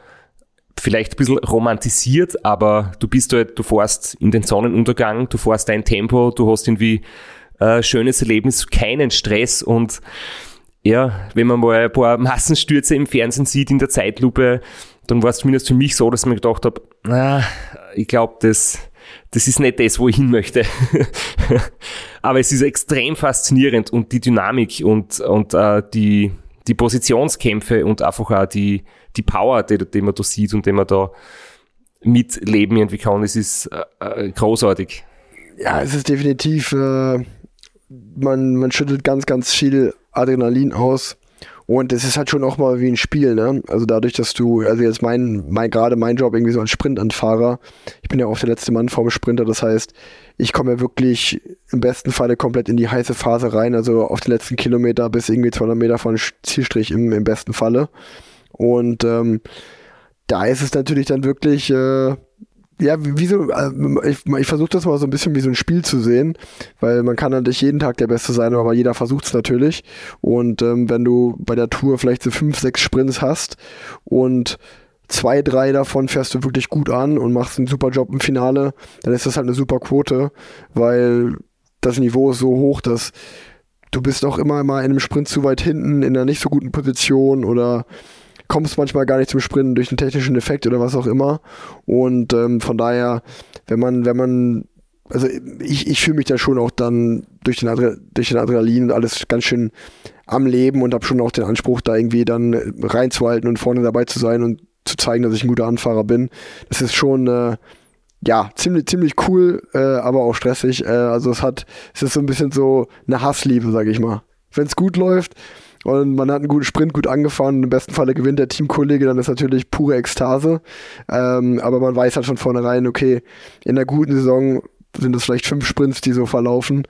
vielleicht ein bisschen romantisiert, aber du bist halt, du fährst in den Sonnenuntergang, du fährst dein Tempo, du hast irgendwie äh, schönes Erlebnis, keinen Stress und ja, wenn man mal ein paar Massenstürze im Fernsehen sieht in der Zeitlupe, dann war es zumindest für mich so, dass ich mir gedacht habe, na, ich glaube, das, das ist nicht das, wo ich hin möchte. Aber es ist extrem faszinierend und die Dynamik und, und äh, die, die Positionskämpfe und einfach auch die, die Power, die, die man da sieht und die man da mitleben irgendwie kann, es ist äh, äh großartig. Ja, es ist definitiv äh, man, man schüttelt ganz, ganz viel Adrenalin aus. Und es ist halt schon auch mal wie ein Spiel, ne? Also dadurch, dass du, also jetzt mein, mein gerade mein Job irgendwie so als Sprintanfahrer, ich bin ja auch der letzte Mann vorm Sprinter, das heißt, ich komme ja wirklich im besten Falle komplett in die heiße Phase rein, also auf den letzten Kilometer bis irgendwie 200 Meter von Zielstrich im, im besten Falle. Und ähm, da ist es natürlich dann wirklich, äh, ja, wie so, äh, ich, ich versuche das mal so ein bisschen wie so ein Spiel zu sehen, weil man kann natürlich jeden Tag der Beste sein, aber jeder versucht es natürlich. Und ähm, wenn du bei der Tour vielleicht so fünf, sechs Sprints hast und zwei, drei davon fährst du wirklich gut an und machst einen super Job im Finale, dann ist das halt eine super Quote, weil das Niveau ist so hoch, dass du bist auch immer mal in einem Sprint zu weit hinten, in einer nicht so guten Position oder kommst manchmal gar nicht zum Sprinten durch einen technischen Effekt oder was auch immer. Und ähm, von daher, wenn man, wenn man, also ich, ich fühle mich da schon auch dann durch den, Adre durch den Adrenalin und alles ganz schön am Leben und habe schon auch den Anspruch, da irgendwie dann reinzuhalten und vorne dabei zu sein und zu zeigen, dass ich ein guter Anfahrer bin. Das ist schon äh, ja ziemlich ziemlich cool, äh, aber auch stressig. Äh, also es hat es ist so ein bisschen so eine Hassliebe, sage ich mal. Wenn es gut läuft, und man hat einen guten Sprint gut angefahren. Im besten Falle gewinnt der Teamkollege, dann ist natürlich pure Ekstase. Ähm, aber man weiß halt von vornherein, okay, in einer guten Saison sind es vielleicht fünf Sprints, die so verlaufen.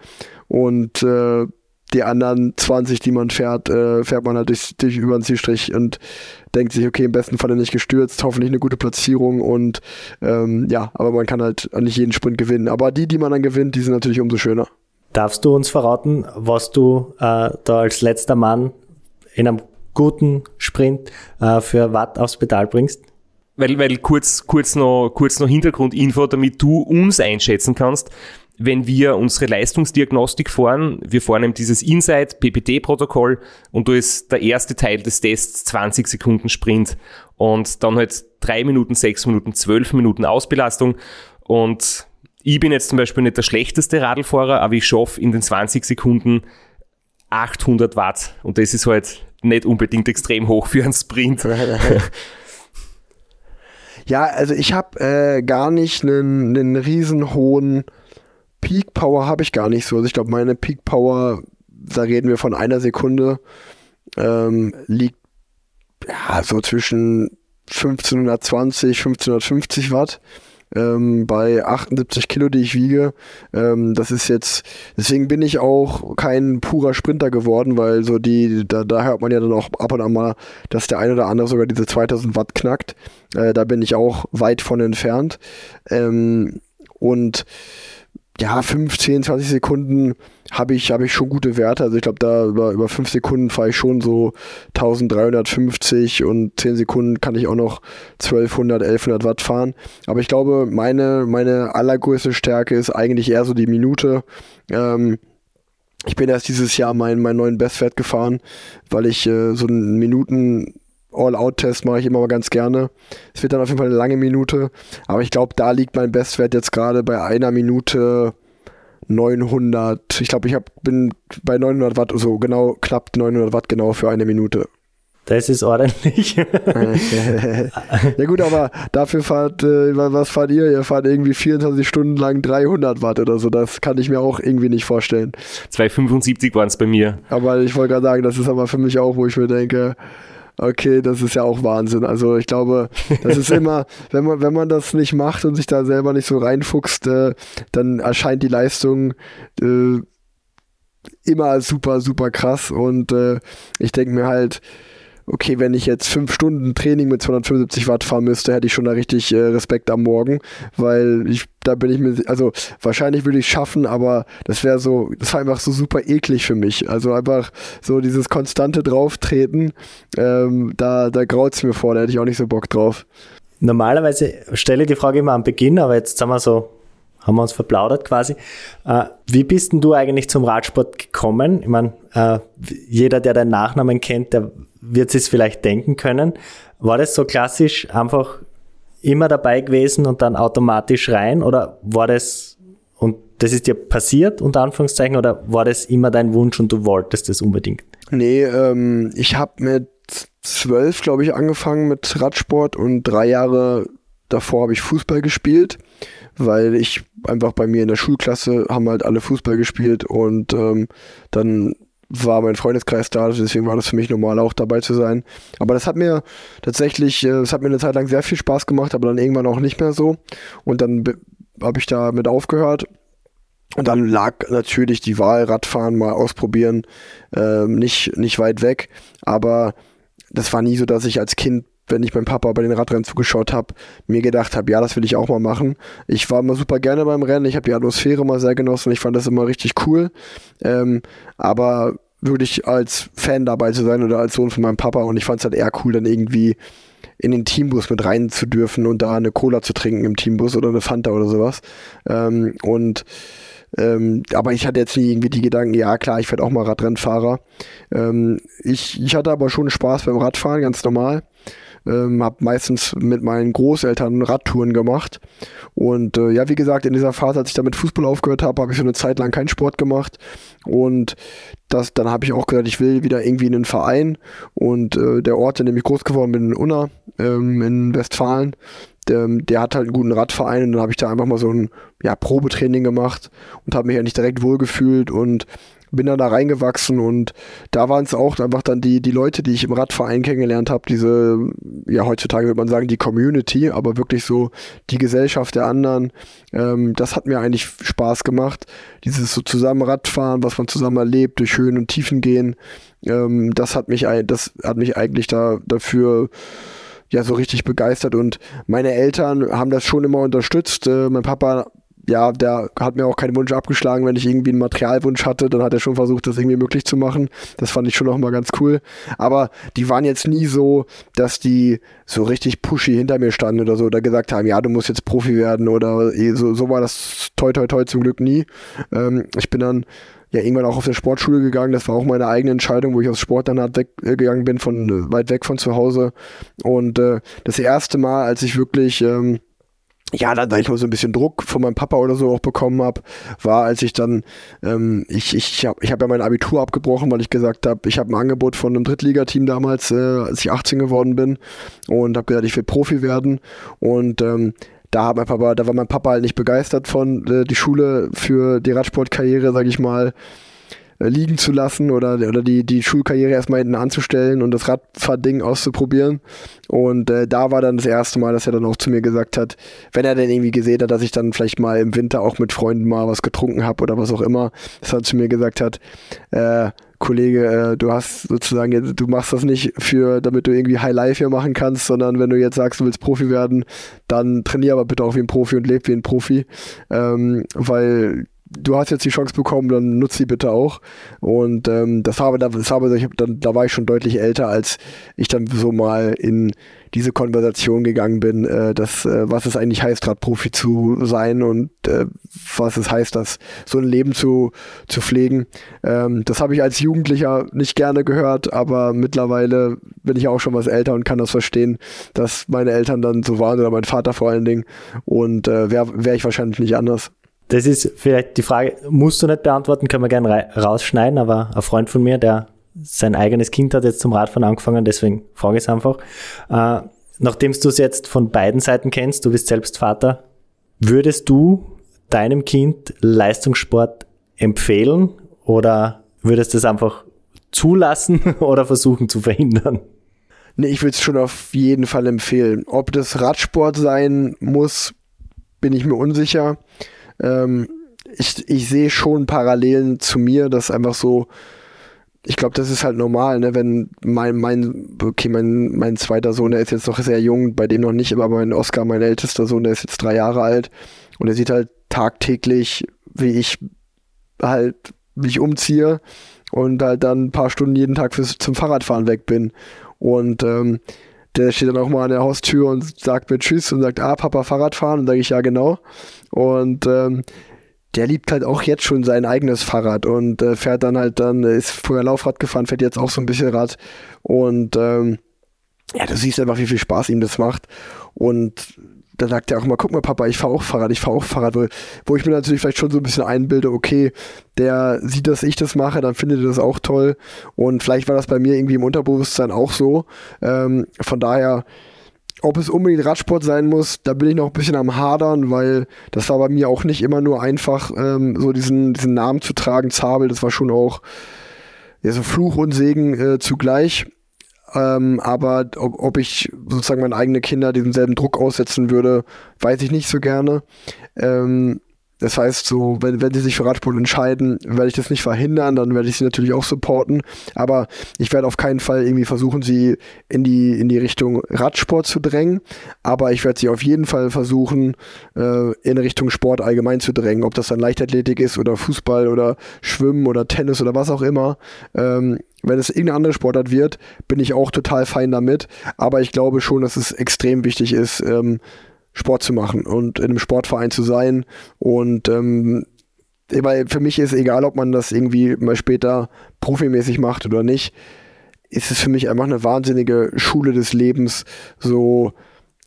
Und äh, die anderen 20, die man fährt, äh, fährt man halt durch, durch über den Zielstrich und denkt sich, okay, im besten Falle nicht gestürzt, hoffentlich eine gute Platzierung und ähm, ja, aber man kann halt nicht jeden Sprint gewinnen. Aber die, die man dann gewinnt, die sind natürlich umso schöner. Darfst du uns verraten, was du äh, da als letzter Mann in einem guten Sprint äh, für Watt aufs Pedal bringst? Weil, weil kurz, kurz, noch, kurz noch Hintergrundinfo, damit du uns einschätzen kannst, wenn wir unsere Leistungsdiagnostik fahren, wir fahren eben dieses Insight PPT-Protokoll und da ist der erste Teil des Tests 20 Sekunden Sprint und dann halt 3 Minuten, 6 Minuten, 12 Minuten Ausbelastung und ich bin jetzt zum Beispiel nicht der schlechteste Radlfahrer, aber ich schaffe in den 20 Sekunden 800 Watt und das ist halt nicht unbedingt extrem hoch für einen Sprint. Ja, also ich habe äh, gar nicht einen, einen riesen hohen Peak Power habe ich gar nicht so. Also ich glaube, meine Peak Power, da reden wir von einer Sekunde, ähm, liegt ja so zwischen 1520, 1550 Watt. Ähm, bei 78 Kilo, die ich wiege. Ähm, das ist jetzt, deswegen bin ich auch kein purer Sprinter geworden, weil so die, da, da hört man ja dann auch ab und an mal, dass der eine oder andere sogar diese 2000 Watt knackt. Äh, da bin ich auch weit von entfernt. Ähm, und ja, 15, 20 Sekunden habe ich, hab ich schon gute Werte. Also ich glaube, da über, über 5 Sekunden fahre ich schon so 1350 und 10 Sekunden kann ich auch noch 1200, 1100 Watt fahren. Aber ich glaube, meine, meine allergrößte Stärke ist eigentlich eher so die Minute. Ähm, ich bin erst dieses Jahr meinen, meinen neuen Bestwert gefahren, weil ich äh, so einen Minuten All-Out-Test mache ich immer mal ganz gerne. Es wird dann auf jeden Fall eine lange Minute, aber ich glaube, da liegt mein Bestwert jetzt gerade bei einer Minute 900. Ich glaube, ich hab, bin bei 900 Watt, so genau, knapp 900 Watt genau für eine Minute. Das ist ordentlich. ja gut, aber dafür fahrt, äh, was fahrt ihr? Ihr fahrt irgendwie 24 Stunden lang 300 Watt oder so. Das kann ich mir auch irgendwie nicht vorstellen. 275 waren es bei mir. Aber ich wollte gerade sagen, das ist aber für mich auch, wo ich mir denke, okay, das ist ja auch Wahnsinn. Also ich glaube, das ist immer, wenn man, wenn man das nicht macht und sich da selber nicht so reinfuchst, äh, dann erscheint die Leistung äh, immer super, super krass. Und äh, ich denke mir halt, okay, wenn ich jetzt fünf Stunden Training mit 275 Watt fahren müsste, hätte ich schon da richtig äh, Respekt am Morgen, weil ich, da bin ich mir, also wahrscheinlich würde ich es schaffen, aber das wäre so, das war einfach so super eklig für mich. Also einfach so dieses konstante Drauftreten, ähm, da, da graut es mir vor, da hätte ich auch nicht so Bock drauf. Normalerweise stelle ich die Frage immer am Beginn, aber jetzt sind wir so haben wir uns verplaudert quasi. Äh, wie bist denn du eigentlich zum Radsport gekommen? Ich meine, äh, jeder, der deinen Nachnamen kennt, der wird es vielleicht denken können. War das so klassisch einfach immer dabei gewesen und dann automatisch rein oder war das und das ist dir passiert, unter Anführungszeichen, oder war das immer dein Wunsch und du wolltest das unbedingt? Nee, ähm, ich habe mit zwölf, glaube ich, angefangen mit Radsport und drei Jahre davor habe ich Fußball gespielt, weil ich einfach bei mir in der Schulklasse haben halt alle Fußball gespielt und ähm, dann war mein Freundeskreis da, deswegen war das für mich normal auch dabei zu sein. Aber das hat mir tatsächlich, äh, das hat mir eine Zeit lang sehr viel Spaß gemacht, aber dann irgendwann auch nicht mehr so. Und dann habe ich damit aufgehört. Und dann lag natürlich die Wahl Radfahren mal ausprobieren ähm, nicht, nicht weit weg. Aber das war nie so, dass ich als Kind wenn ich meinem Papa bei den Radrennen zugeschaut habe, mir gedacht habe, ja, das will ich auch mal machen. Ich war immer super gerne beim Rennen, ich habe die Atmosphäre mal sehr genossen, ich fand das immer richtig cool. Ähm, aber wirklich als Fan dabei zu sein oder als Sohn von meinem Papa und ich fand es halt eher cool, dann irgendwie in den Teambus mit rein zu dürfen und da eine Cola zu trinken im Teambus oder eine Fanta oder sowas. Ähm, und ähm, aber ich hatte jetzt nie irgendwie die Gedanken, ja klar, ich werde auch mal Radrennfahrer. Ähm, ich, ich hatte aber schon Spaß beim Radfahren, ganz normal ähm, habe meistens mit meinen Großeltern Radtouren gemacht. Und äh, ja, wie gesagt, in dieser Phase, als ich damit Fußball aufgehört habe, habe ich so eine Zeit lang keinen Sport gemacht. Und das, dann habe ich auch gesagt, ich will wieder irgendwie in einen Verein. Und äh, der Ort, in dem ich groß geworden bin, in Unna, ähm, in Westfalen, der, der, hat halt einen guten Radverein und dann habe ich da einfach mal so ein ja, Probetraining gemacht und habe mich ja nicht direkt wohlgefühlt und bin dann da reingewachsen und da waren es auch einfach dann die, die Leute, die ich im Radverein kennengelernt habe, diese, ja, heutzutage würde man sagen, die Community, aber wirklich so die Gesellschaft der anderen. Ähm, das hat mir eigentlich Spaß gemacht. Dieses so zusammen Radfahren, was man zusammen erlebt, durch Höhen und Tiefen gehen, ähm, das hat mich, das hat mich eigentlich da dafür ja so richtig begeistert und meine Eltern haben das schon immer unterstützt. Äh, mein Papa ja, der hat mir auch keinen Wunsch abgeschlagen, wenn ich irgendwie einen Materialwunsch hatte, dann hat er schon versucht, das irgendwie möglich zu machen. Das fand ich schon noch mal ganz cool. Aber die waren jetzt nie so, dass die so richtig pushy hinter mir standen oder so oder gesagt haben, ja, du musst jetzt Profi werden oder eh, so, so war das toi toi toi zum Glück nie. Ähm, ich bin dann ja irgendwann auch auf der Sportschule gegangen. Das war auch meine eigene Entscheidung, wo ich aus Sport dann halt weggegangen bin, von weit weg von zu Hause. Und äh, das erste Mal, als ich wirklich ähm, ja, dann, da ich mal so ein bisschen Druck von meinem Papa oder so auch bekommen habe, war, als ich dann, ähm, ich, ich, habe ich hab ja mein Abitur abgebrochen, weil ich gesagt habe, ich habe ein Angebot von einem Drittligateam damals, äh, als ich 18 geworden bin und habe gesagt, ich will Profi werden. Und ähm, da, hat mein Papa, da war mein Papa halt nicht begeistert von äh, die Schule für die Radsportkarriere, sage ich mal, liegen zu lassen oder, oder die, die Schulkarriere erstmal hinten anzustellen und das Radfahrding auszuprobieren. Und äh, da war dann das erste Mal, dass er dann auch zu mir gesagt hat, wenn er denn irgendwie gesehen hat, dass ich dann vielleicht mal im Winter auch mit Freunden mal was getrunken habe oder was auch immer, dass er zu mir gesagt hat, äh, Kollege, äh, du hast sozusagen, du machst das nicht für, damit du irgendwie High Life hier machen kannst, sondern wenn du jetzt sagst, du willst Profi werden, dann trainier aber bitte auch wie ein Profi und leb wie ein Profi, ähm, weil du hast jetzt die Chance bekommen, dann nutz sie bitte auch. Und ähm, das habe, das habe ich, dann, da war ich schon deutlich älter, als ich dann so mal in diese Konversation gegangen bin, äh, dass, äh, was es eigentlich heißt, Radprofi zu sein und äh, was es heißt, das so ein Leben zu, zu pflegen. Ähm, das habe ich als Jugendlicher nicht gerne gehört, aber mittlerweile bin ich auch schon was älter und kann das verstehen, dass meine Eltern dann so waren oder mein Vater vor allen Dingen. Und äh, wäre wär ich wahrscheinlich nicht anders. Das ist vielleicht die Frage, musst du nicht beantworten, können wir gerne rausschneiden, aber ein Freund von mir, der sein eigenes Kind hat jetzt zum Radfahren angefangen, deswegen frage ich es einfach. Äh, nachdem du es jetzt von beiden Seiten kennst, du bist selbst Vater, würdest du deinem Kind Leistungssport empfehlen oder würdest du es einfach zulassen oder versuchen zu verhindern? Nee, ich würde es schon auf jeden Fall empfehlen. Ob das Radsport sein muss, bin ich mir unsicher ähm, ich, ich sehe schon Parallelen zu mir, dass einfach so, ich glaube, das ist halt normal, ne? wenn mein, mein, okay, mein, mein zweiter Sohn, der ist jetzt noch sehr jung, bei dem noch nicht, aber mein Oscar, mein ältester Sohn, der ist jetzt drei Jahre alt und er sieht halt tagtäglich, wie ich halt mich umziehe und halt dann ein paar Stunden jeden Tag fürs, zum Fahrradfahren weg bin. Und ähm, der steht dann auch mal an der Haustür und sagt mir Tschüss und sagt, ah, Papa, Fahrradfahren. Und sage ich, ja, genau. Und ähm, der liebt halt auch jetzt schon sein eigenes Fahrrad und äh, fährt dann halt dann, ist früher Laufrad gefahren, fährt jetzt auch so ein bisschen Rad. Und ähm, ja, du siehst einfach, wie viel Spaß ihm das macht. Und da sagt er auch mal, guck mal, Papa, ich fahre auch Fahrrad, ich fahre auch Fahrrad, wo, wo ich mir natürlich vielleicht schon so ein bisschen einbilde, okay, der sieht, dass ich das mache, dann findet er das auch toll. Und vielleicht war das bei mir irgendwie im Unterbewusstsein auch so. Ähm, von daher, ob es unbedingt Radsport sein muss, da bin ich noch ein bisschen am Hadern, weil das war bei mir auch nicht immer nur einfach, ähm, so diesen, diesen Namen zu tragen, Zabel, das war schon auch ja, so Fluch und Segen äh, zugleich. Ähm, aber ob, ob ich sozusagen meine eigenen Kinder diesem selben Druck aussetzen würde, weiß ich nicht so gerne. Ähm, das heißt, so, wenn, wenn sie sich für Radsport entscheiden, werde ich das nicht verhindern, dann werde ich sie natürlich auch supporten. Aber ich werde auf keinen Fall irgendwie versuchen, sie in die, in die Richtung Radsport zu drängen. Aber ich werde sie auf jeden Fall versuchen, äh, in Richtung Sport allgemein zu drängen. Ob das dann Leichtathletik ist oder Fußball oder Schwimmen oder Tennis oder was auch immer. Ähm, wenn es irgendeine andere Sportart wird, bin ich auch total fein damit. Aber ich glaube schon, dass es extrem wichtig ist, ähm, Sport zu machen und in einem Sportverein zu sein. Und ähm, weil für mich ist egal, ob man das irgendwie mal später profimäßig macht oder nicht, ist es für mich einfach eine wahnsinnige Schule des Lebens, so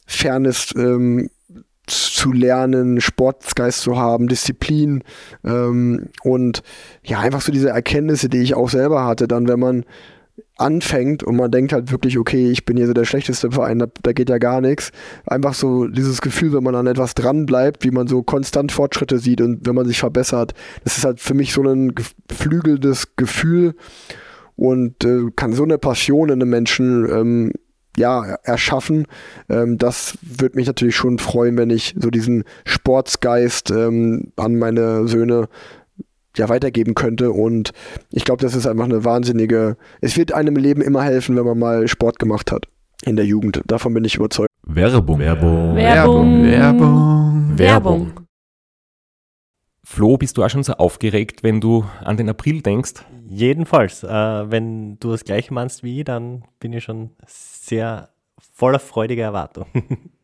Fairness ähm, zu lernen, Sportgeist zu haben, Disziplin ähm, und ja, einfach so diese Erkenntnisse, die ich auch selber hatte, dann, wenn man anfängt und man denkt halt wirklich, okay, ich bin hier so der schlechteste Verein, da, da, geht ja gar nichts. Einfach so dieses Gefühl, wenn man an etwas dran bleibt, wie man so konstant Fortschritte sieht und wenn man sich verbessert, das ist halt für mich so ein geflügeltes Gefühl und äh, kann so eine Passion in einem Menschen ähm, ja, erschaffen. Ähm, das würde mich natürlich schon freuen, wenn ich so diesen Sportsgeist ähm, an meine Söhne ja weitergeben könnte. Und ich glaube, das ist einfach eine wahnsinnige. Es wird einem im Leben immer helfen, wenn man mal Sport gemacht hat in der Jugend. Davon bin ich überzeugt. Werbung. Werbung. Werbung. Werbung. Werbung. Flo, bist du auch schon so aufgeregt, wenn du an den April denkst? Jedenfalls, äh, wenn du das gleiche meinst wie ich, dann bin ich schon sehr voller freudiger Erwartung.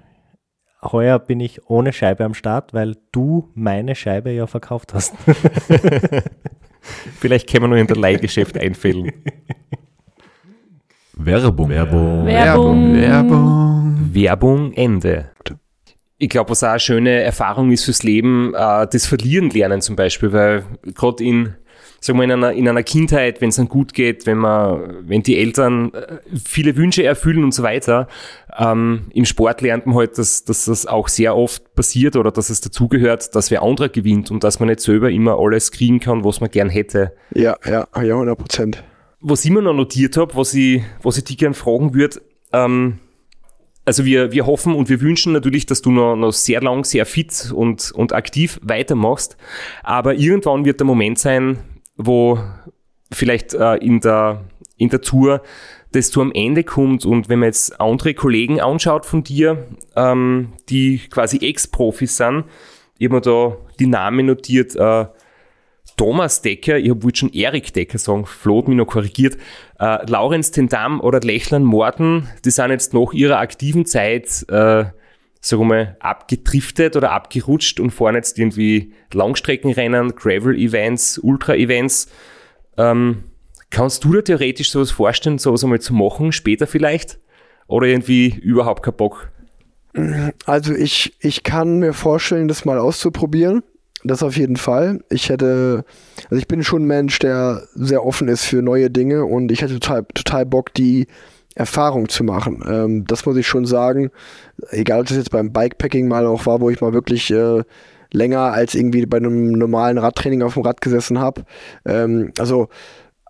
Heuer bin ich ohne Scheibe am Start, weil du meine Scheibe ja verkauft hast. Vielleicht können wir noch in der Leihgeschäft einfällen. Werbung. Werbung. Werbung. Werbung. Werbung Ende. Ich glaube, was auch eine schöne Erfahrung ist fürs Leben, äh, das Verlieren lernen zum Beispiel, weil gerade in, sagen wir, in einer, in einer Kindheit, wenn es dann gut geht, wenn man, wenn die Eltern äh, viele Wünsche erfüllen und so weiter, ähm, im Sport lernt man halt, dass, dass das auch sehr oft passiert oder dass es dazugehört, dass wer anderer gewinnt und dass man nicht selber immer alles kriegen kann, was man gern hätte. Ja, ja, ja, 100 Prozent. was ich mir noch notiert habe, was ich, was ich dich gerne fragen würde, ähm, also wir, wir hoffen und wir wünschen natürlich, dass du noch, noch sehr lang, sehr fit und, und aktiv weitermachst. Aber irgendwann wird der Moment sein, wo vielleicht äh, in, der, in der Tour das zu am Ende kommt. Und wenn man jetzt andere Kollegen anschaut von dir, ähm, die quasi Ex-Profis sind, ich habe mir da die Namen notiert, äh, Thomas Decker, ich wollte schon Erik Decker sagen, Flo hat mich noch korrigiert, äh, Laurenz Tendam oder Lechlan Morten, die sind jetzt nach ihrer aktiven Zeit, äh, sagen wir mal, abgedriftet oder abgerutscht und fahren jetzt irgendwie Langstreckenrennen, Gravel-Events, Ultra-Events. Ähm, kannst du dir theoretisch sowas vorstellen, sowas einmal zu machen, später vielleicht? Oder irgendwie überhaupt keinen Bock? Also ich, ich kann mir vorstellen, das mal auszuprobieren. Das auf jeden Fall. Ich hätte, also ich bin schon ein Mensch, der sehr offen ist für neue Dinge und ich hätte total, total Bock, die Erfahrung zu machen. Ähm, das muss ich schon sagen. Egal, ob das jetzt beim Bikepacking mal auch war, wo ich mal wirklich äh, länger als irgendwie bei einem normalen Radtraining auf dem Rad gesessen habe. Ähm, also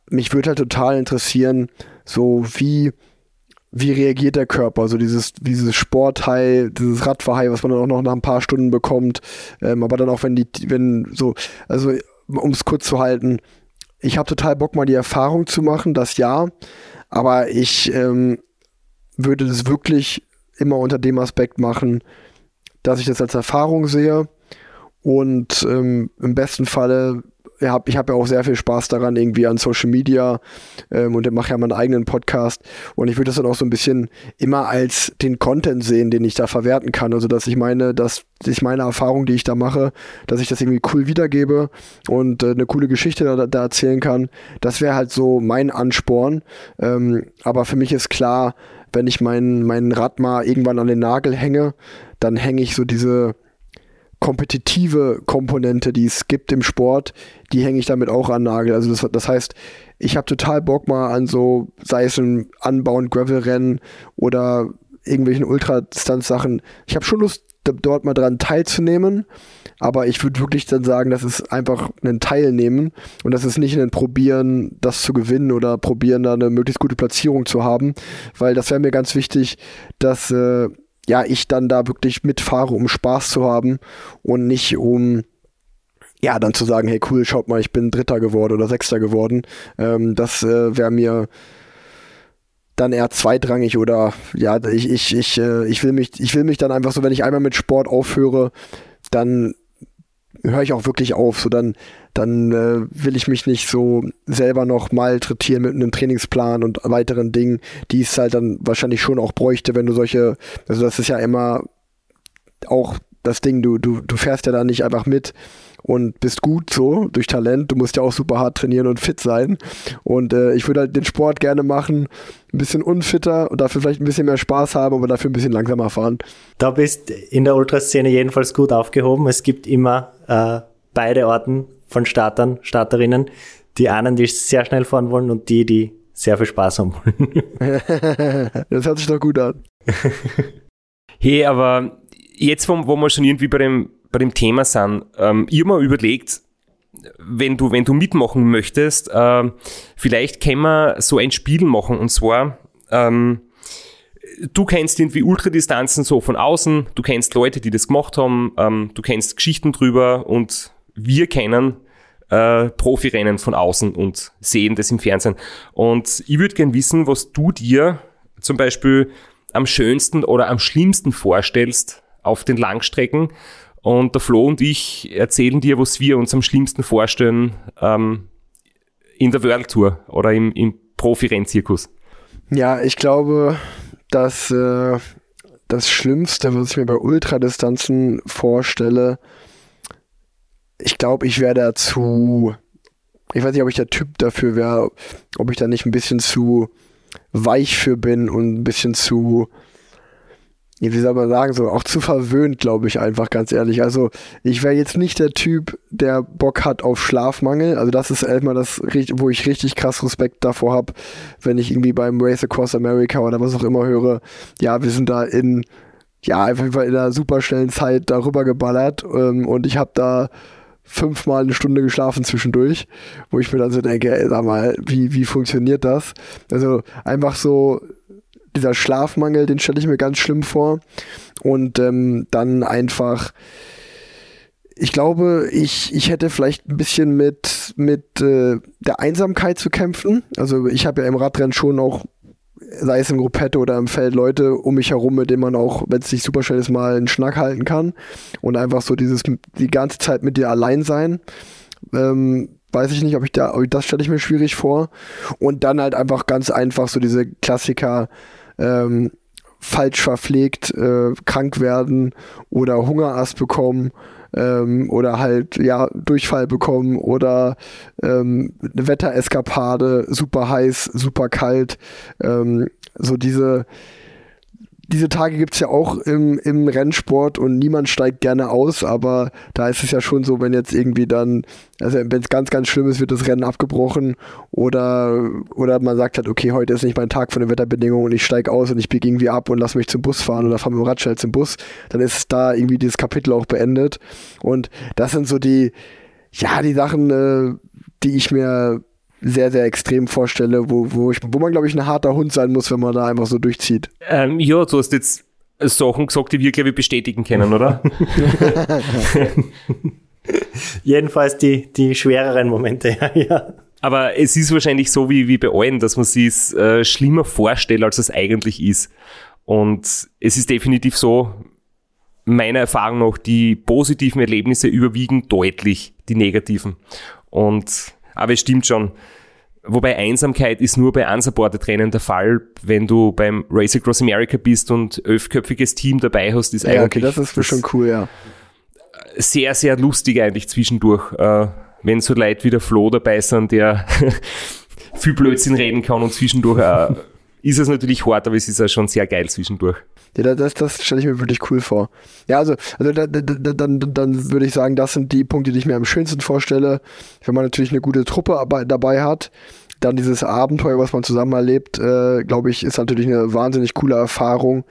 mich würde halt total interessieren, so wie wie reagiert der Körper, so dieses, dieses Sporthai, dieses Radverhai, was man dann auch noch nach ein paar Stunden bekommt, ähm, aber dann auch wenn die, wenn so, also um es kurz zu halten, ich habe total Bock mal die Erfahrung zu machen, das ja, Aber ich ähm, würde das wirklich immer unter dem Aspekt machen, dass ich das als Erfahrung sehe. Und ähm, im besten Falle ja, hab, ich habe ja auch sehr viel Spaß daran, irgendwie an Social Media ähm, und mache ja meinen eigenen Podcast. Und ich würde das dann auch so ein bisschen immer als den Content sehen, den ich da verwerten kann. Also, dass ich meine, dass ich meine Erfahrung, die ich da mache, dass ich das irgendwie cool wiedergebe und äh, eine coole Geschichte da, da erzählen kann. Das wäre halt so mein Ansporn. Ähm, aber für mich ist klar, wenn ich mein, mein Rad mal irgendwann an den Nagel hänge, dann hänge ich so diese kompetitive Komponente, die es gibt im Sport, die hänge ich damit auch an Nagel. Also das, das heißt, ich habe total Bock mal an so, sei es ein Unbound Gravel-Rennen oder irgendwelchen Ultradistanz-Sachen. Ich habe schon Lust, dort mal dran teilzunehmen, aber ich würde wirklich dann sagen, das ist einfach ein Teilnehmen und das ist nicht ein Probieren, das zu gewinnen oder probieren, da eine möglichst gute Platzierung zu haben, weil das wäre mir ganz wichtig, dass äh, ja, ich dann da wirklich mitfahre, um Spaß zu haben und nicht um ja, dann zu sagen, hey cool, schaut mal, ich bin Dritter geworden oder Sechster geworden. Ähm, das äh, wäre mir dann eher zweitrangig oder ja, ich, ich, ich, äh, ich will mich, ich will mich dann einfach so, wenn ich einmal mit Sport aufhöre, dann höre ich auch wirklich auf. So dann, dann äh, will ich mich nicht so selber noch malträtieren mit einem Trainingsplan und weiteren Dingen, die es halt dann wahrscheinlich schon auch bräuchte, wenn du solche, also das ist ja immer auch das Ding, du, du, du fährst ja da nicht einfach mit und bist gut so durch Talent. Du musst ja auch super hart trainieren und fit sein. Und äh, ich würde halt den Sport gerne machen, ein bisschen unfitter und dafür vielleicht ein bisschen mehr Spaß haben, aber dafür ein bisschen langsamer fahren. Da bist in der Ultraszene jedenfalls gut aufgehoben. Es gibt immer äh, beide Orten von Startern, Starterinnen. Die einen, die sehr schnell fahren wollen und die, die sehr viel Spaß haben wollen. das hört sich doch gut an. hey, aber jetzt, wo, wo wir schon irgendwie bei dem bei dem Thema sind, ähm, ihr mal überlegt, wenn du, wenn du mitmachen möchtest, äh, vielleicht können wir so ein Spiel machen und zwar, ähm, du kennst irgendwie Ultradistanzen so von außen, du kennst Leute, die das gemacht haben, ähm, du kennst Geschichten drüber und wir kennen äh, Profirennen von außen und sehen das im Fernsehen. Und ich würde gern wissen, was du dir zum Beispiel am schönsten oder am schlimmsten vorstellst auf den Langstrecken und der Flo und ich erzählen dir, was wir uns am schlimmsten vorstellen ähm, in der World Tour oder im, im Profi-Rennzirkus. Ja, ich glaube, dass äh, das Schlimmste, was ich mir bei Ultradistanzen vorstelle, ich glaube, ich wäre dazu, ich weiß nicht, ob ich der Typ dafür wäre, ob ich da nicht ein bisschen zu weich für bin und ein bisschen zu wie soll man sagen, so auch zu verwöhnt, glaube ich einfach, ganz ehrlich. Also ich wäre jetzt nicht der Typ, der Bock hat auf Schlafmangel. Also das ist erstmal das, wo ich richtig krass Respekt davor habe, wenn ich irgendwie beim Race Across America oder was auch immer höre, ja, wir sind da in, ja, einfach in einer super schnellen Zeit darüber geballert ähm, und ich habe da fünfmal eine Stunde geschlafen zwischendurch, wo ich mir dann so denke, ey, sag mal, wie, wie funktioniert das? Also einfach so dieser Schlafmangel, den stelle ich mir ganz schlimm vor. Und ähm, dann einfach, ich glaube, ich, ich hätte vielleicht ein bisschen mit, mit äh, der Einsamkeit zu kämpfen. Also ich habe ja im Radrennen schon auch, sei es im Gruppetto oder im Feld, Leute um mich herum, mit denen man auch, wenn es nicht super schnell ist, mal einen Schnack halten kann. Und einfach so dieses, die ganze Zeit mit dir allein sein. Ähm, weiß ich nicht, ob ich da, ob ich, das stelle ich mir schwierig vor. Und dann halt einfach ganz einfach so diese Klassiker, ähm, falsch verpflegt äh, krank werden oder Hungerast bekommen ähm, oder halt ja Durchfall bekommen oder ähm, eine Wettereskapade, super heiß, super kalt, ähm, so diese diese Tage gibt es ja auch im, im Rennsport und niemand steigt gerne aus, aber da ist es ja schon so, wenn jetzt irgendwie dann, also wenn es ganz, ganz schlimm ist, wird das Rennen abgebrochen oder, oder man sagt halt, okay, heute ist nicht mein Tag von den Wetterbedingungen und ich steige aus und ich biege irgendwie ab und lasse mich zum Bus fahren oder fahre mit dem Radschall zum Bus, dann ist da irgendwie dieses Kapitel auch beendet. Und das sind so die, ja, die Sachen, äh, die ich mir sehr, sehr extrem vorstelle, wo, wo, ich, wo man, glaube ich, ein harter Hund sein muss, wenn man da einfach so durchzieht. Ähm, ja, du hast jetzt Sachen gesagt, die wir, glaube ich, bestätigen können, oder? Jedenfalls die, die schwereren Momente, ja, ja. Aber es ist wahrscheinlich so wie, wie bei allen, dass man sich es äh, schlimmer vorstellt, als es eigentlich ist. Und es ist definitiv so, meiner Erfahrung nach, die positiven Erlebnisse überwiegen deutlich die negativen. Und, aber es stimmt schon. Wobei Einsamkeit ist nur bei unsupported Rennen der Fall, wenn du beim Race Across America bist und elfköpfiges Team dabei hast, ist Ja, eigentlich okay, das ist das schon cool, ja. sehr, sehr lustig eigentlich zwischendurch, äh, wenn so Leute wie der Flo dabei sind, der viel Blödsinn reden kann und zwischendurch äh, ist es natürlich hart, aber es ist ja schon sehr geil zwischendurch. Ja, da- das, das stelle ich mir wirklich cool vor. Ja, also, also da, da, da, dann, dann würde ich sagen, das sind die Punkte, die ich mir am schönsten vorstelle. Wenn man natürlich eine gute Truppe dabei hat, dann dieses Abenteuer, was man zusammen erlebt, äh, glaube ich, ist natürlich eine wahnsinnig coole Erfahrung.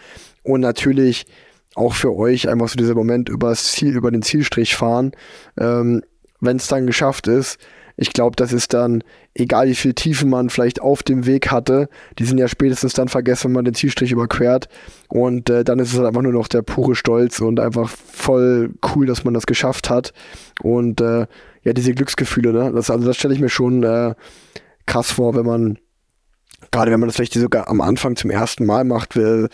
Und natürlich auch für euch einfach so dieser Moment übers Ziel, über den Zielstrich fahren. Ähm, Wenn es dann geschafft ist, ich glaube, das ist dann, egal wie viel Tiefen man vielleicht auf dem Weg hatte, die sind ja spätestens dann vergessen, wenn man den Zielstrich überquert. Und äh, dann ist es halt einfach nur noch der pure Stolz und einfach voll cool, dass man das geschafft hat. Und äh, ja, diese Glücksgefühle, ne? Das, also das stelle ich mir schon äh, krass vor, wenn man, gerade wenn man das vielleicht sogar am Anfang zum ersten Mal macht, wie,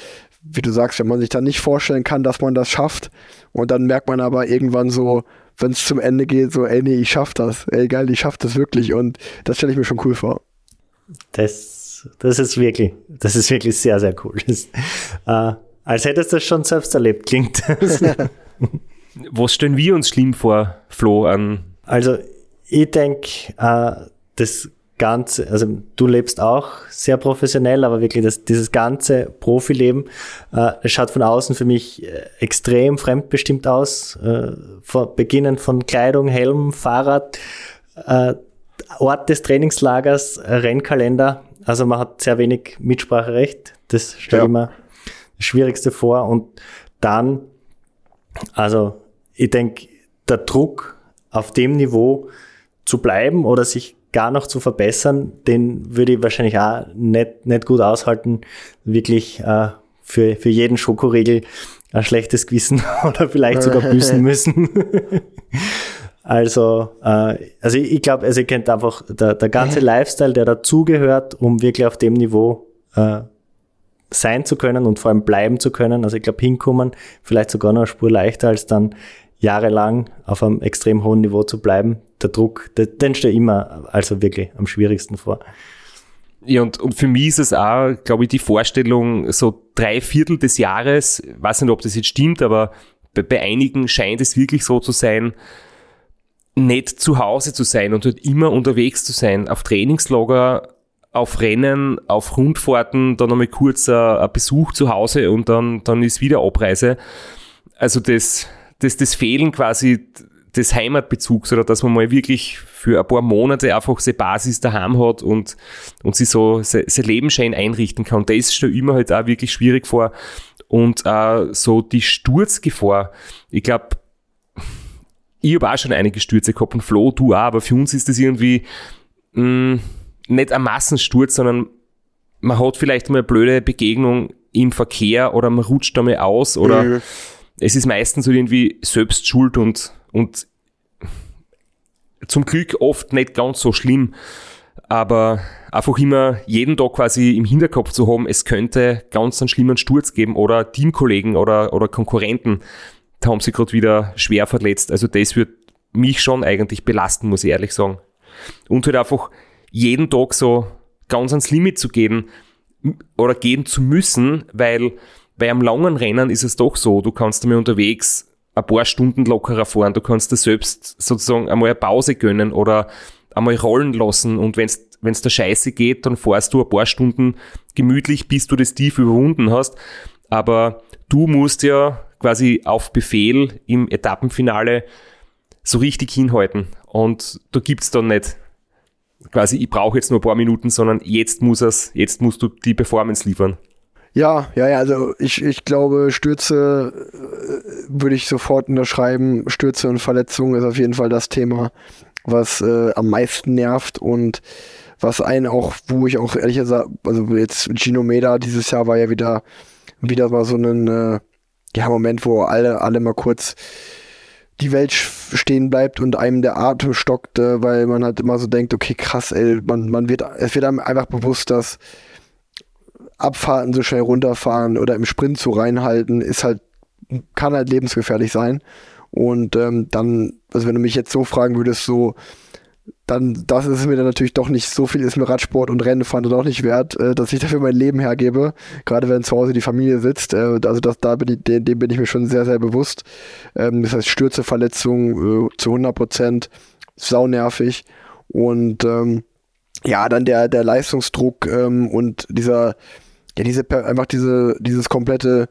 wie du sagst, wenn man sich dann nicht vorstellen kann, dass man das schafft. Und dann merkt man aber irgendwann so, wenn es zum Ende geht, so, ey, nee, ich schaff das. Ey, geil, ich schaff das wirklich. Und das stelle ich mir schon cool vor. Das, das ist wirklich, das ist wirklich sehr, sehr cool. Das, äh, als hättest du das schon selbst erlebt, klingt das. Was stellen wir uns schlimm vor, Flo, an Also ich denke, äh, das Ganze, also du lebst auch sehr professionell, aber wirklich das, dieses ganze Profileben, äh, es schaut von außen für mich äh, extrem fremdbestimmt aus. Äh, von, beginnend von Kleidung, Helm, Fahrrad, äh, Ort des Trainingslagers, äh, Rennkalender. Also man hat sehr wenig Mitspracherecht. Das stelle Ja. ich mir das Schwierigste vor. Und dann, also ich denke, der Druck auf dem Niveau zu bleiben oder sich gar noch zu verbessern, den würde ich wahrscheinlich auch nicht, nicht gut aushalten, wirklich äh, für, für jeden Schokoriegel ein schlechtes Gewissen oder vielleicht sogar büßen müssen. also, äh, also ich, ich glaube, also ihr kennt einfach der, der ganze Lifestyle, der dazugehört, um wirklich auf dem Niveau äh, sein zu können und vor allem bleiben zu können. Also ich glaube, hinkommen, vielleicht sogar noch eine Spur leichter als dann jahrelang auf einem extrem hohen Niveau zu bleiben. Der Druck, den, den stelle ich immer also wirklich am schwierigsten vor. Ja, und, und für mich ist es auch, glaube ich, die Vorstellung, so drei Viertel des Jahres, weiß nicht, ob das jetzt stimmt, aber bei, bei einigen scheint es wirklich so zu sein, nicht zu Hause zu sein und halt immer unterwegs zu sein, auf Trainingslager, auf Rennen, auf Rundfahrten, dann einmal kurz ein, ein Besuch zu Hause und dann, dann ist wieder Abreise. Also das, das, das Fehlen quasi des Heimatbezugs oder dass man mal wirklich für ein paar Monate einfach seine Basis daheim hat und, und sich so se- sein Leben schön einrichten kann. Das stelle ich mir halt auch wirklich schwierig vor. Und äh, so die Sturzgefahr, ich glaube, ich habe auch schon einige Stürze gehabt und Flo, du auch, aber für uns ist das irgendwie mh, nicht ein Massensturz, sondern man hat vielleicht mal eine blöde Begegnung im Verkehr oder man rutscht einmal aus oder Mhm. Es ist meistens so irgendwie selbst schuld und, und zum Glück oft nicht ganz so schlimm, aber einfach immer jeden Tag quasi im Hinterkopf zu haben, es könnte ganz einen schlimmen Sturz geben oder Teamkollegen oder, oder Konkurrenten, da haben sie gerade wieder schwer verletzt. Also das wird mich schon eigentlich belasten, muss ich ehrlich sagen. Und halt einfach jeden Tag so ganz ans Limit zu gehen oder gehen zu müssen, weil bei einem langen Rennen ist es doch so, du kannst einmal unterwegs ein paar Stunden lockerer fahren, du kannst dir selbst sozusagen einmal eine Pause gönnen oder einmal rollen lassen und wenn es der Scheiße geht, dann fährst du ein paar Stunden gemütlich, bis du das Tief überwunden hast. Aber du musst ja quasi auf Befehl im Etappenfinale so richtig hinhalten. Und da gibt's dann nicht quasi, ich brauche jetzt nur ein paar Minuten, sondern jetzt muss es, jetzt musst du die Performance liefern. Ja, ja, ja, also ich, ich glaube, Stürze äh, würde ich sofort unterschreiben. Stürze und Verletzungen ist auf jeden Fall das Thema, was äh, am meisten nervt und was einen auch, wo ich auch ehrlich gesagt, also jetzt Gino Meda dieses Jahr war ja wieder, wieder mal so ein äh, ja, Moment, wo alle, alle mal kurz die Welt stehen bleibt und einem der Atem stockt, äh, weil man halt immer so denkt, okay, krass, ey, man, man wird, es wird einem einfach bewusst, dass Abfahrten so schnell runterfahren oder im Sprint so reinhalten, ist halt, kann halt lebensgefährlich sein. Und ähm, dann, also wenn du mich jetzt so fragen würdest, so, dann das ist mir dann natürlich doch nicht so viel ist mir Radsport und Rennenfahren doch nicht wert, äh, dass ich dafür mein Leben hergebe, gerade wenn zu Hause die Familie sitzt. Äh, also das, da bin ich, dem, dem, bin ich mir schon sehr, sehr bewusst. Ähm, das heißt Stürze, Verletzungen äh, zu 100 Prozent, saunervig und ähm, ja, dann der, der Leistungsdruck ähm, und dieser, ja, diese, einfach diese, dieses komplette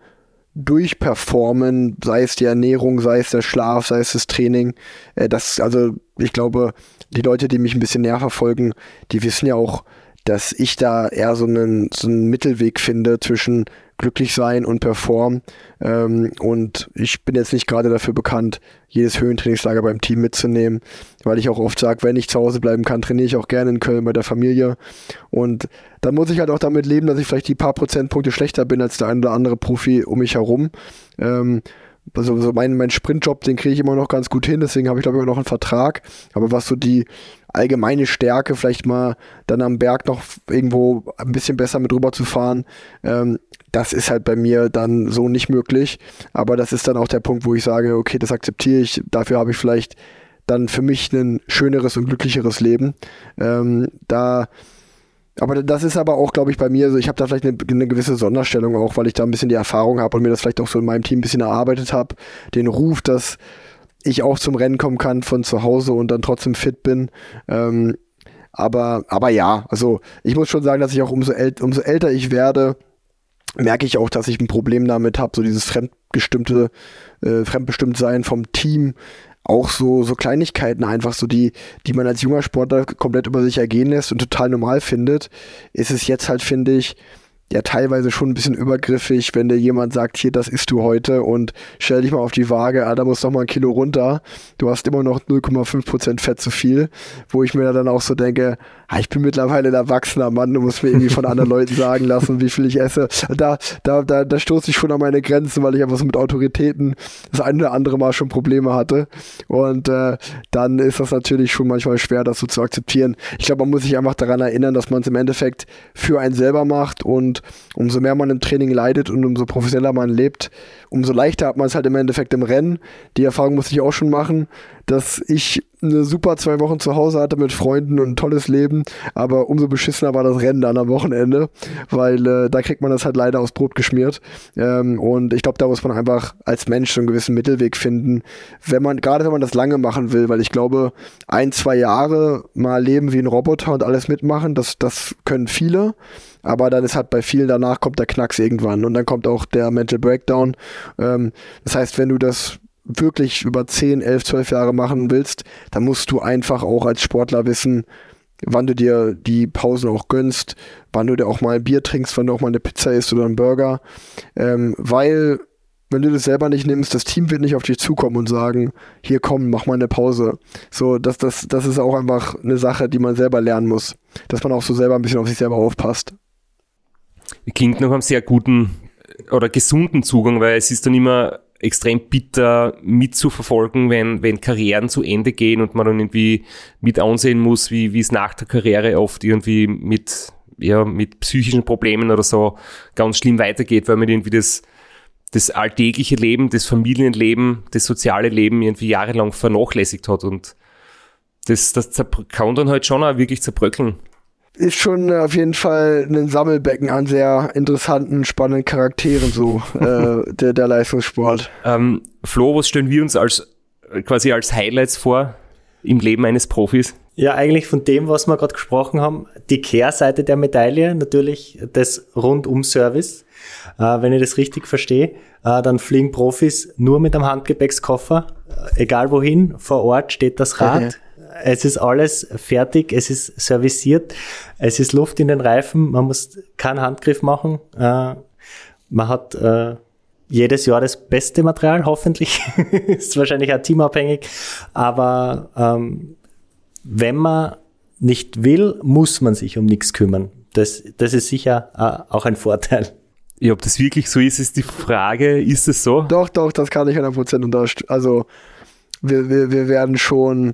durchperformen, sei es die Ernährung, sei es der Schlaf, sei es das Training. Äh, das, also ich glaube, die Leute, die mich ein bisschen näher verfolgen, die wissen ja auch, dass ich da eher so einen, so einen Mittelweg finde zwischen glücklich sein und performen. Ähm, und ich bin jetzt nicht gerade dafür bekannt, jedes Höhentrainingslager beim Team mitzunehmen, weil ich auch oft sage, wenn ich zu Hause bleiben kann, trainiere ich auch gerne in Köln bei der Familie. Und dann muss ich halt auch damit leben, dass ich vielleicht die paar Prozentpunkte schlechter bin als der ein oder andere Profi um mich herum. Ähm, also so mein, mein Sprintjob, den kriege ich immer noch ganz gut hin, deswegen habe ich glaube ich immer noch einen Vertrag. Aber was so die allgemeine Stärke, vielleicht mal dann am Berg noch irgendwo ein bisschen besser mit rüber zu fahren, ähm, das ist halt bei mir dann so nicht möglich. Aber das ist dann auch der Punkt, wo ich sage, okay, das akzeptiere ich, dafür habe ich vielleicht dann für mich ein schöneres und glücklicheres Leben. Ähm, da aber das ist aber auch, glaube ich, bei mir so, ich habe da vielleicht eine, eine, gewisse Sonderstellung auch, weil ich da ein bisschen die Erfahrung habe und mir das vielleicht auch so in meinem Team ein bisschen erarbeitet habe. Den Ruf, dass ich auch zum Rennen kommen kann von zu Hause und dann trotzdem fit bin. Ähm, aber, aber ja, also ich muss schon sagen, dass ich auch umso, äl umso älter ich werde, merke ich auch, dass ich ein Problem damit habe, so dieses fremdgestimmte, äh, fremdbestimmt sein vom Team, auch so, so Kleinigkeiten einfach, so die, die man als junger Sportler komplett über sich ergehen lässt und total normal findet, ist es jetzt halt, finde ich, ja teilweise schon ein bisschen übergriffig, wenn dir jemand sagt, hier, das isst du heute und stell dich mal auf die Waage, ah, da muss noch mal ein Kilo runter. Du hast immer noch 0,5% Fett zu viel, wo ich mir dann auch so denke, ah, ich bin mittlerweile ein erwachsener Mann, du musst mir irgendwie von anderen Leuten sagen lassen, wie viel ich esse. Da, da, da, da stoße ich schon an meine Grenzen, weil ich einfach so mit Autoritäten das eine oder andere Mal schon Probleme hatte. Und äh, dann ist das natürlich schon manchmal schwer, das so zu akzeptieren. Ich glaube, man muss sich einfach daran erinnern, dass man es im Endeffekt für einen selber macht und und umso mehr man im Training leidet und umso professioneller man lebt, umso leichter hat man es halt im Endeffekt im Rennen. Die Erfahrung muss ich auch schon machen, dass ich eine super zwei Wochen zu Hause hatte mit Freunden und ein tolles Leben, aber umso beschissener war das Rennen dann am Wochenende, weil äh, da kriegt man das halt leider aufs Brot geschmiert. Ähm, und ich glaube, da muss man einfach als Mensch so einen gewissen Mittelweg finden, wenn man, gerade wenn man das lange machen will, weil ich glaube, ein, zwei Jahre mal leben wie ein Roboter und alles mitmachen, das, das können viele. Aber dann ist halt bei vielen danach kommt der Knacks irgendwann und dann kommt auch der Mental Breakdown. Ähm, das heißt, wenn du das wirklich über 10, 11, 12 Jahre machen willst, dann musst du einfach auch als Sportler wissen, wann du dir die Pausen auch gönnst, wann du dir auch mal ein Bier trinkst, wann du auch mal eine Pizza isst oder einen Burger. Ähm, weil, wenn du das selber nicht nimmst, das Team wird nicht auf dich zukommen und sagen, hier komm, mach mal eine Pause. So, das, das, das ist auch einfach eine Sache, die man selber lernen muss. Dass man auch so selber ein bisschen auf sich selber aufpasst klingt nach einem sehr guten oder gesunden Zugang, weil es ist dann immer extrem bitter mitzuverfolgen, wenn, wenn Karrieren zu Ende gehen und man dann irgendwie mit ansehen muss, wie, wie es nach der Karriere oft irgendwie mit, ja, mit psychischen Problemen oder so ganz schlimm weitergeht, weil man irgendwie das, das alltägliche Leben, das Familienleben, das soziale Leben irgendwie jahrelang vernachlässigt hat und das, das kann dann halt schon auch wirklich zerbröckeln ist schon äh, auf jeden Fall ein Sammelbecken an sehr interessanten, spannenden Charakteren, so äh, der, der Leistungssport. Ähm, Flo, was stellen wir uns als quasi als Highlights vor im Leben eines Profis? Ja, eigentlich von dem, was wir gerade gesprochen haben, die Kehrseite der Medaille, natürlich das Rundum-Service. Äh, wenn ich das richtig verstehe, äh, dann fliegen Profis nur mit einem Handgepäckskoffer, äh, egal wohin, vor Ort steht das Rad, es ist alles fertig, es ist serviciert, es ist Luft in den Reifen, man muss keinen Handgriff machen. Äh, man hat äh, jedes Jahr das beste Material, hoffentlich. ist wahrscheinlich auch teamabhängig. Aber ähm, wenn man nicht will, muss man sich um nichts kümmern. Das, das ist sicher äh, auch ein Vorteil. Ja, ob das wirklich so ist, ist die Frage. Ist es so? Doch, doch, das kann ich 100% unterstützen. Also wir, wir, wir werden schon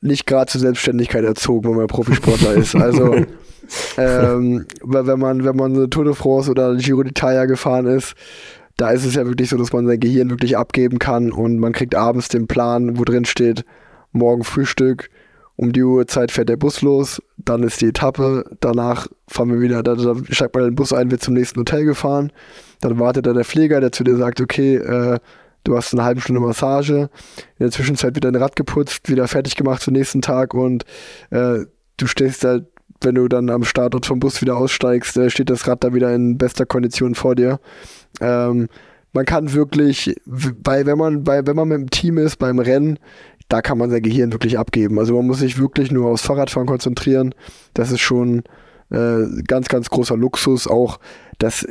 nicht gerade zur Selbstständigkeit erzogen, wenn man Profisportler ist. Also ähm, wenn man, wenn man eine Tour de France oder Giro d'Italia gefahren ist, da ist es ja wirklich so, dass man sein Gehirn wirklich abgeben kann und man kriegt abends den Plan, wo drin steht, morgen Frühstück, um die Uhrzeit fährt der Bus los, dann ist die Etappe, danach fahren wir wieder, da, da steigt man in den Bus ein, wird zum nächsten Hotel gefahren, dann wartet da der Pfleger, der zu dir sagt, okay, äh, du hast eine halbe Stunde Massage, in der Zwischenzeit wird dein Rad geputzt, wieder fertig gemacht den nächsten Tag und äh, du stehst halt, wenn du dann am Startort vom Bus wieder aussteigst, äh, steht das Rad da wieder in bester Kondition vor dir. Ähm, man kann wirklich, bei, wenn man, bei, wenn man mit dem Team ist, beim Rennen, da kann man sein Gehirn wirklich abgeben. Also man muss sich wirklich nur aufs Fahrradfahren konzentrieren. Das ist schon äh, ganz, ganz großer Luxus. Auch, dass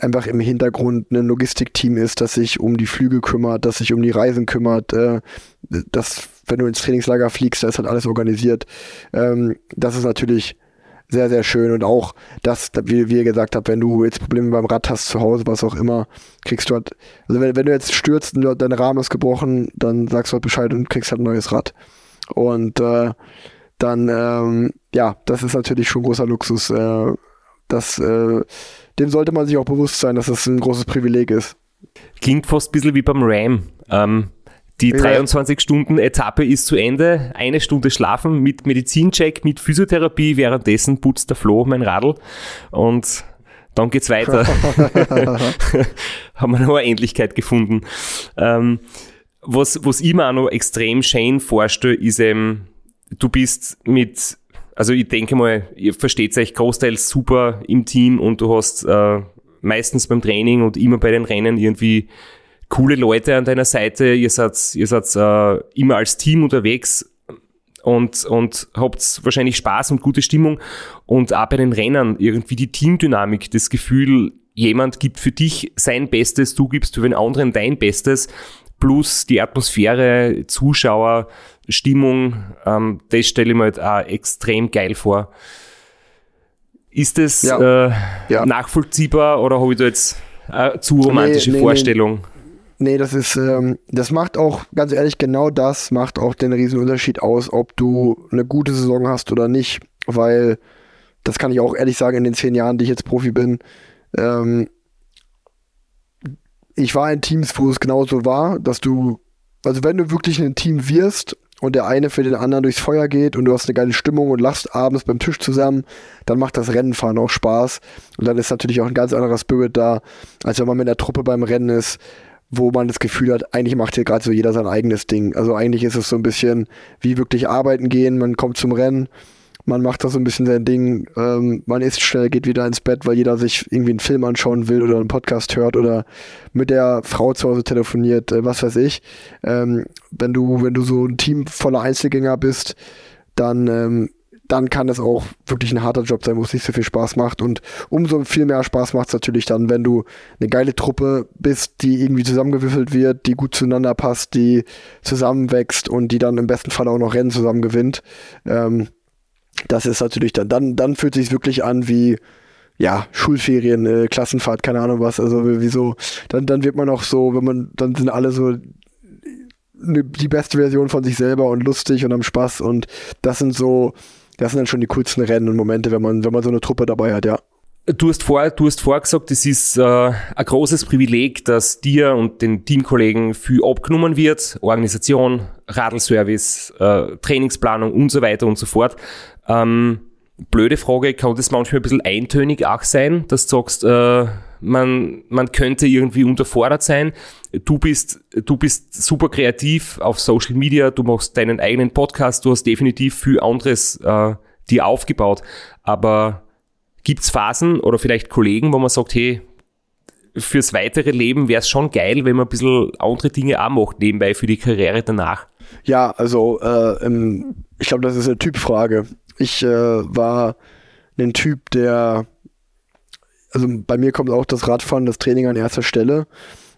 einfach im Hintergrund ein Logistikteam ist, das sich um die Flüge kümmert, das sich um die Reisen kümmert, äh, dass, wenn du ins Trainingslager fliegst, da ist halt alles organisiert. Ähm, das ist natürlich sehr, sehr schön und auch das, wie, wie ihr gesagt habt, wenn du jetzt Probleme beim Rad hast zu Hause, was auch immer, kriegst du halt, also wenn, wenn du jetzt stürzt und dein Rahmen ist gebrochen, dann sagst du halt Bescheid und kriegst halt ein neues Rad. Und äh, dann, ähm, ja, das ist natürlich schon großer Luxus. Äh, das, äh, dem sollte man sich auch bewusst sein, dass das ein großes Privileg ist. Klingt fast ein bisschen wie beim Ram. Ähm, die 23-Stunden-Etappe ist zu Ende. Eine Stunde schlafen mit Medizincheck, mit Physiotherapie. Währenddessen putzt der Flo mein Radl und dann geht's weiter. Haben wir noch eine Ähnlichkeit gefunden. Ähm, was, was ich mir auch noch extrem schön vorstelle, ist eben, du bist mit, also ich denke mal, ihr versteht euch großteils super im Team und du hast äh, meistens beim Training und immer bei den Rennen irgendwie coole Leute an deiner Seite, ihr seid, ihr seid äh, immer als Team unterwegs und, und habt wahrscheinlich Spaß und gute Stimmung. Und auch bei den Rennern irgendwie die Teamdynamik, das Gefühl, jemand gibt für dich sein Bestes, du gibst für den anderen dein Bestes, plus die Atmosphäre, Zuschauer, Stimmung, ähm, das stelle ich mir halt auch extrem geil vor. Ist das ja. Äh, ja. nachvollziehbar oder habe ich da jetzt eine zu romantische nee, nee, Vorstellung? Nee. Nee, das ist, ähm, das macht auch, ganz ehrlich, genau das macht auch den Riesenunterschied aus, ob du eine gute Saison hast oder nicht, weil, das kann ich auch ehrlich sagen, in den zehn Jahren, die ich jetzt Profi bin, ähm, ich war in Teams, wo es genauso war, dass du, also wenn du wirklich ein Team wirst und der eine für den anderen durchs Feuer geht und du hast eine geile Stimmung und lachst abends beim Tisch zusammen, dann macht das Rennenfahren auch Spaß. Und dann ist natürlich auch ein ganz anderer Spirit da, als wenn man mit der Truppe beim Rennen ist, wo man das Gefühl hat, eigentlich macht hier gerade so jeder sein eigenes Ding. Also eigentlich ist es so ein bisschen wie wirklich arbeiten gehen, man kommt zum Rennen, man macht da so ein bisschen sein Ding, ähm, man isst schnell, geht wieder ins Bett, weil jeder sich irgendwie einen Film anschauen will oder einen Podcast hört oder mit der Frau zu Hause telefoniert, äh, was weiß ich. Ähm, wenn du, wenn du so ein Team voller Einzelgänger bist, dann ähm, dann kann es auch wirklich ein harter Job sein, wo es nicht so viel Spaß macht. Und umso viel mehr Spaß macht es natürlich dann, wenn du eine geile Truppe bist, die irgendwie zusammengewürfelt wird, die gut zueinander passt, die zusammenwächst und die dann im besten Fall auch noch Rennen zusammen gewinnt. Ähm, das ist natürlich dann, dann, dann fühlt sich wirklich an wie, ja, Schulferien, äh, Klassenfahrt, keine Ahnung was. Also wieso, dann, dann wird man auch so, wenn man, dann sind alle so ne, die beste Version von sich selber und lustig und am Spaß und das sind so, das sind dann schon die coolsten Rennen und Momente, wenn man, wenn man so eine Truppe dabei hat, ja. Du hast vor, du hast vorgesagt, es ist äh, ein großes Privileg, dass dir und den Teamkollegen viel abgenommen wird. Organisation, Radlservice, äh, Trainingsplanung und so weiter und so fort. Ähm, blöde Frage, kann das manchmal ein bisschen eintönig auch sein, dass du sagst, äh, man, man könnte irgendwie unterfordert sein. Du bist, du bist super kreativ auf Social Media, du machst deinen eigenen Podcast, du hast definitiv viel anderes äh, dir aufgebaut. Aber gibt's Phasen oder vielleicht Kollegen, wo man sagt, hey, fürs weitere Leben wäre es schon geil, wenn man ein bisschen andere Dinge auch macht, nebenbei für die Karriere danach? Ja, also äh, ähm, ich glaube, das ist eine Typfrage. Ich äh, war ein Typ, der also bei mir kommt auch das Radfahren, das Training an erster Stelle.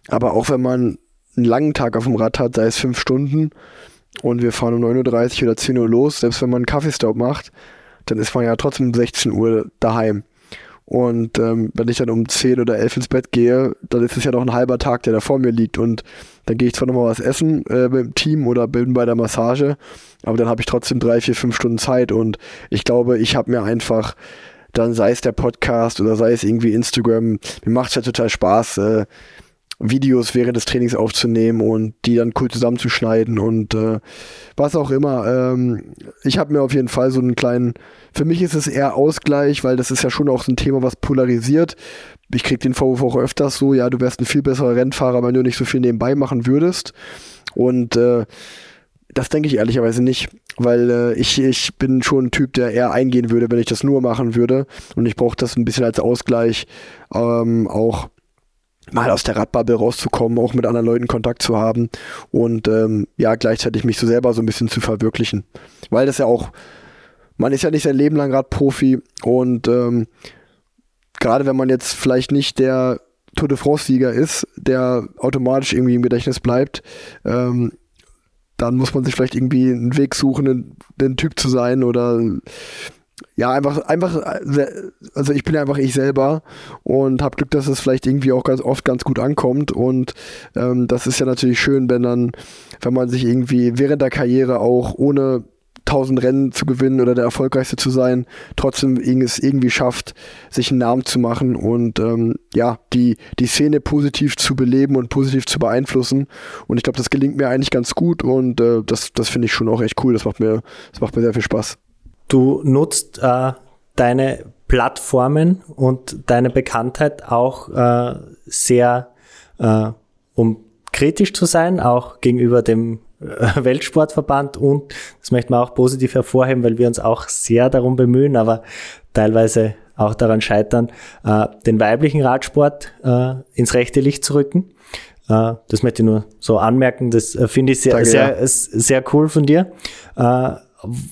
Aber auch wenn man einen langen Tag auf dem Rad hat, sei es fünf Stunden und wir fahren um 9.30 Uhr oder 10 Uhr los, selbst wenn man einen Kaffeestop macht, dann ist man ja trotzdem um 16 Uhr daheim. Und ähm, wenn ich dann um 10 oder 11 ins Bett gehe, dann ist es ja noch ein halber Tag, der da vor mir liegt. Und dann gehe ich zwar nochmal was essen äh, mit dem Team oder bin bei der Massage, aber dann habe ich trotzdem drei, vier, fünf Stunden Zeit. Und ich glaube, ich habe mir einfach, dann sei es der Podcast oder sei es irgendwie Instagram, mir macht es ja total Spaß, äh, Videos während des Trainings aufzunehmen und die dann cool zusammenzuschneiden und äh, was auch immer. Ähm, ich habe mir auf jeden Fall so einen kleinen, für mich ist es eher Ausgleich, weil das ist ja schon auch so ein Thema, was polarisiert. Ich krieg den Vorwurf auch öfters so, ja, du wärst ein viel besserer Rennfahrer, wenn du nicht so viel nebenbei machen würdest. Und äh, das denke ich ehrlicherweise nicht, weil äh, ich, ich bin schon ein Typ, der eher eingehen würde, wenn ich das nur machen würde. Und ich brauche das ein bisschen als Ausgleich ähm, auch mal aus der Radbubble rauszukommen, auch mit anderen Leuten Kontakt zu haben und ähm, ja, gleichzeitig mich so selber so ein bisschen zu verwirklichen. Weil das ja auch, man ist ja nicht sein Leben lang Radprofi und ähm, gerade wenn man jetzt vielleicht nicht der Tour de France-Sieger ist, der automatisch irgendwie im Gedächtnis bleibt, ähm, dann muss man sich vielleicht irgendwie einen Weg suchen, den Typ zu sein oder ja, einfach, einfach, also ich bin einfach ich selber und habe Glück, dass es vielleicht irgendwie auch ganz oft ganz gut ankommt und ähm, das ist ja natürlich schön, wenn dann, wenn man sich irgendwie während der Karriere auch ohne tausend Rennen zu gewinnen oder der erfolgreichste zu sein, trotzdem es irgendwie schafft, sich einen Namen zu machen und ähm, ja, die, die Szene positiv zu beleben und positiv zu beeinflussen. Und ich glaube, das gelingt mir eigentlich ganz gut und äh, das, das finde ich schon auch echt cool. Das macht mir, das macht mir sehr viel Spaß. Du nutzt äh, deine Plattformen und deine Bekanntheit auch äh, sehr, äh, um kritisch zu sein, auch gegenüber dem äh, Weltsportverband und das möchte man auch positiv hervorheben, weil wir uns auch sehr darum bemühen, aber teilweise auch daran scheitern, äh, den weiblichen Radsport äh, ins rechte Licht zu rücken. Äh, das möchte ich nur so anmerken, das äh, finde ich sehr, Danke, sehr, ja. sehr cool von dir. Äh,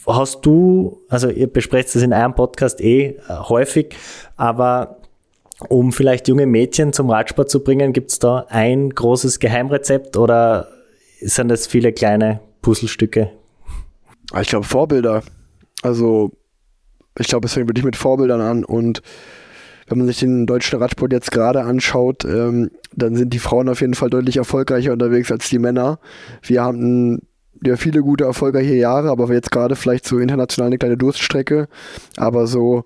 hast du, also ihr besprecht das in eurem Podcast eh äh, häufig, aber um vielleicht junge Mädchen zum Radsport zu bringen, gibt es da ein großes Geheimrezept oder sind das viele kleine Puzzlestücke? Ah, ich glaube Vorbilder. Also ich glaube, es fängt wirklich mit Vorbildern an und wenn man sich den deutschen Radsport jetzt gerade anschaut, ähm, dann sind die Frauen auf jeden Fall deutlich erfolgreicher unterwegs als die Männer. Wir haben ja viele gute erfolgreiche Jahre, aber jetzt gerade vielleicht so international eine kleine Durststrecke. Aber so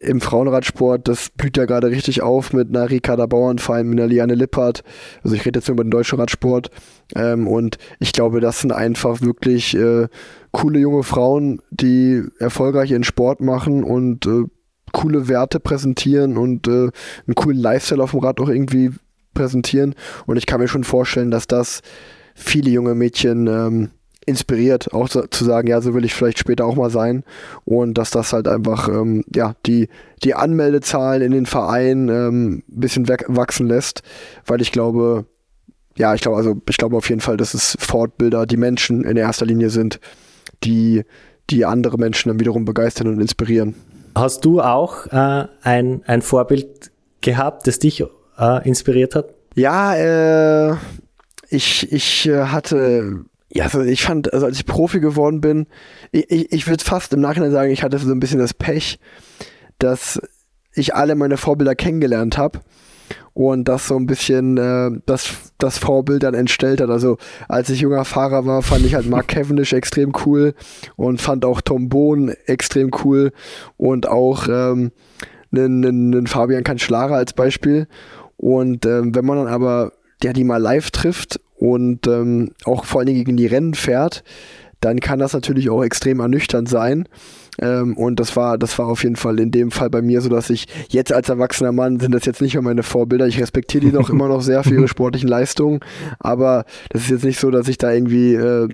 im Frauenradsport, das blüht ja gerade richtig auf mit einer Ricarda Bauernfein, mit einer Liane Lippert. Also ich rede jetzt nur über den deutschen Radsport. Ähm, und ich glaube, das sind einfach wirklich äh, coole junge Frauen, die erfolgreich ihren Sport machen und äh, coole Werte präsentieren und äh, einen coolen Lifestyle auf dem Rad auch irgendwie präsentieren. Und ich kann mir schon vorstellen, dass das viele junge Mädchen ähm, inspiriert, auch zu, zu, sagen, ja, so will ich vielleicht später auch mal sein. Und dass das halt einfach, ähm, ja, die, die Anmeldezahlen in den Vereinen ähm, ein bisschen wachsen lässt, weil ich glaube, ja, ich glaube, also ich glaube auf jeden Fall, dass es Fortbilder, die Menschen in erster Linie sind, die, die andere Menschen dann wiederum begeistern und inspirieren. Hast du auch äh, ein, ein Vorbild gehabt, das dich äh, inspiriert hat? Ja, äh, ich, ich äh, hatte ja, also ich fand, also als ich Profi geworden bin, ich, ich, ich würde fast im Nachhinein sagen, ich hatte so ein bisschen das Pech, dass ich alle meine Vorbilder kennengelernt habe und das so ein bisschen äh, das, das Vorbild dann entstellt hat. Also als ich junger Fahrer war, fand ich halt Mark Cavendish extrem cool und fand auch Tom Bohn extrem cool und auch ähm, einen, einen Fabian Cancellara als Beispiel. Und ähm, wenn man dann aber ja, die mal live trifft und ähm, auch vor allen Dingen gegen die Rennen fährt, dann kann das natürlich auch extrem ernüchternd sein. Ähm, und das war, das war auf jeden Fall in dem Fall bei mir so, dass ich jetzt als erwachsener Mann sind das jetzt nicht mehr meine Vorbilder. Ich respektiere die noch immer noch sehr für ihre sportlichen Leistungen, aber das ist jetzt nicht so, dass ich da irgendwie äh,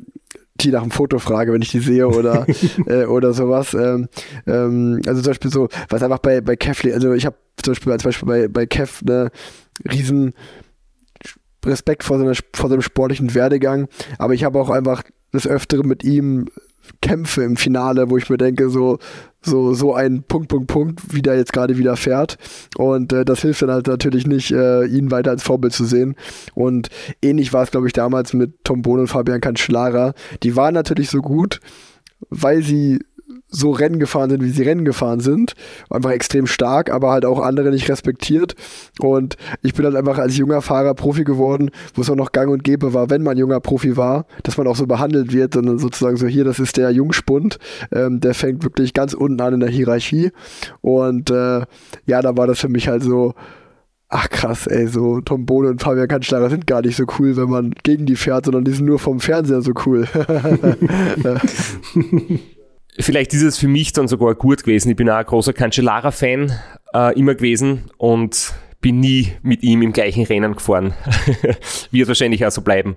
die nach dem Foto frage, wenn ich die sehe oder äh, oder sowas. Ähm, ähm, also zum Beispiel so, was einfach bei bei Kev, also ich habe zum Beispiel als Beispiel bei bei Kev eine riesen Respekt vor, seiner, vor seinem sportlichen Werdegang, aber ich habe auch einfach des Öfteren mit ihm Kämpfe im Finale, wo ich mir denke, so, so, so ein Punkt, Punkt, Punkt, wie der jetzt gerade wieder fährt. Und äh, das hilft dann halt natürlich nicht, äh, ihn weiter als Vorbild zu sehen. Und ähnlich war es, glaube ich, damals mit Tom Bohn und Fabian Cancellara. Die waren natürlich so gut, weil sie so Rennen gefahren sind, wie sie Rennen gefahren sind. Einfach extrem stark, aber halt auch andere nicht respektiert. Und ich bin halt einfach als junger Fahrer Profi geworden, wo es auch noch gang und gäbe war, wenn man junger Profi war, dass man auch so behandelt wird, sondern sozusagen so hier, das ist der Jungspund, ähm, der fängt wirklich ganz unten an in der Hierarchie. Und äh, ja, da war das für mich halt so, ach krass, ey, so Tom Bohne und Fabian Kanzlarer sind gar nicht so cool, wenn man gegen die fährt, sondern die sind nur vom Fernseher so cool. Vielleicht ist es für mich dann sogar gut gewesen. Ich bin auch ein großer Cancellara-Fan äh, immer gewesen und bin nie mit ihm im gleichen Rennen gefahren. Wird wahrscheinlich auch so bleiben.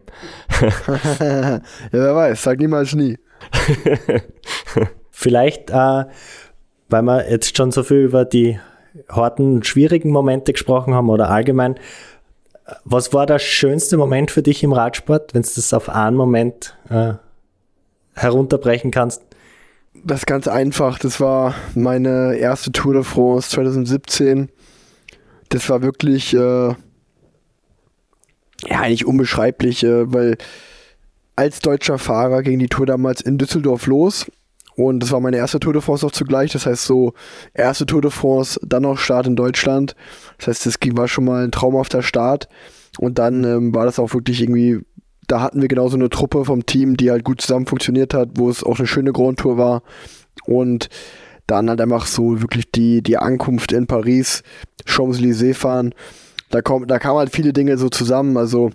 ja, wer weiß, sag niemals nie. Vielleicht, äh, weil wir jetzt schon so viel über die harten, schwierigen Momente gesprochen haben oder allgemein, was war der schönste Moment für dich im Radsport, wenn du das auf einen Moment äh, herunterbrechen kannst? Das ist ganz einfach. Das war meine erste Tour de France 2017. Das war wirklich, äh, ja, eigentlich unbeschreiblich, äh, weil als deutscher Fahrer ging die Tour damals in Düsseldorf los. Und das war meine erste Tour de France auch zugleich. Das heißt, so erste Tour de France, dann noch Start in Deutschland. Das heißt, das war schon mal ein traumhafter Start. Und dann ähm, war das auch wirklich irgendwie da hatten wir genauso eine Truppe vom Team, die halt gut zusammen funktioniert hat, wo es auch eine schöne Grand Tour war. Und dann halt einfach so wirklich die, die Ankunft in Paris, Champs-Élysées fahren. Da, kommt, da kamen halt viele Dinge so zusammen. Also,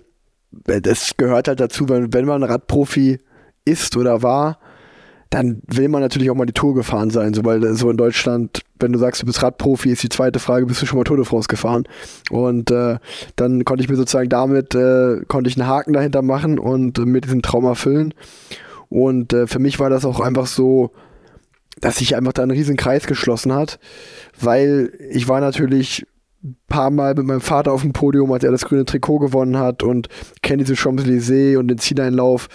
das gehört halt dazu, wenn, wenn man Radprofi ist oder war, dann will man natürlich auch mal die Tour gefahren sein, so, weil so in Deutschland, wenn du sagst, du bist Radprofi, ist die zweite Frage, bist du schon mal Tour de France gefahren? Und äh, dann konnte ich mir sozusagen damit, äh, konnte ich einen Haken dahinter machen und äh, mir diesen Traum erfüllen. Und äh, für mich war das auch einfach so, dass sich einfach da ein riesen Kreis geschlossen hat, weil ich war natürlich paar Mal mit meinem Vater auf dem Podium, als er das grüne Trikot gewonnen hat und kenne diese Champs-Élysées und den Zieleinlauf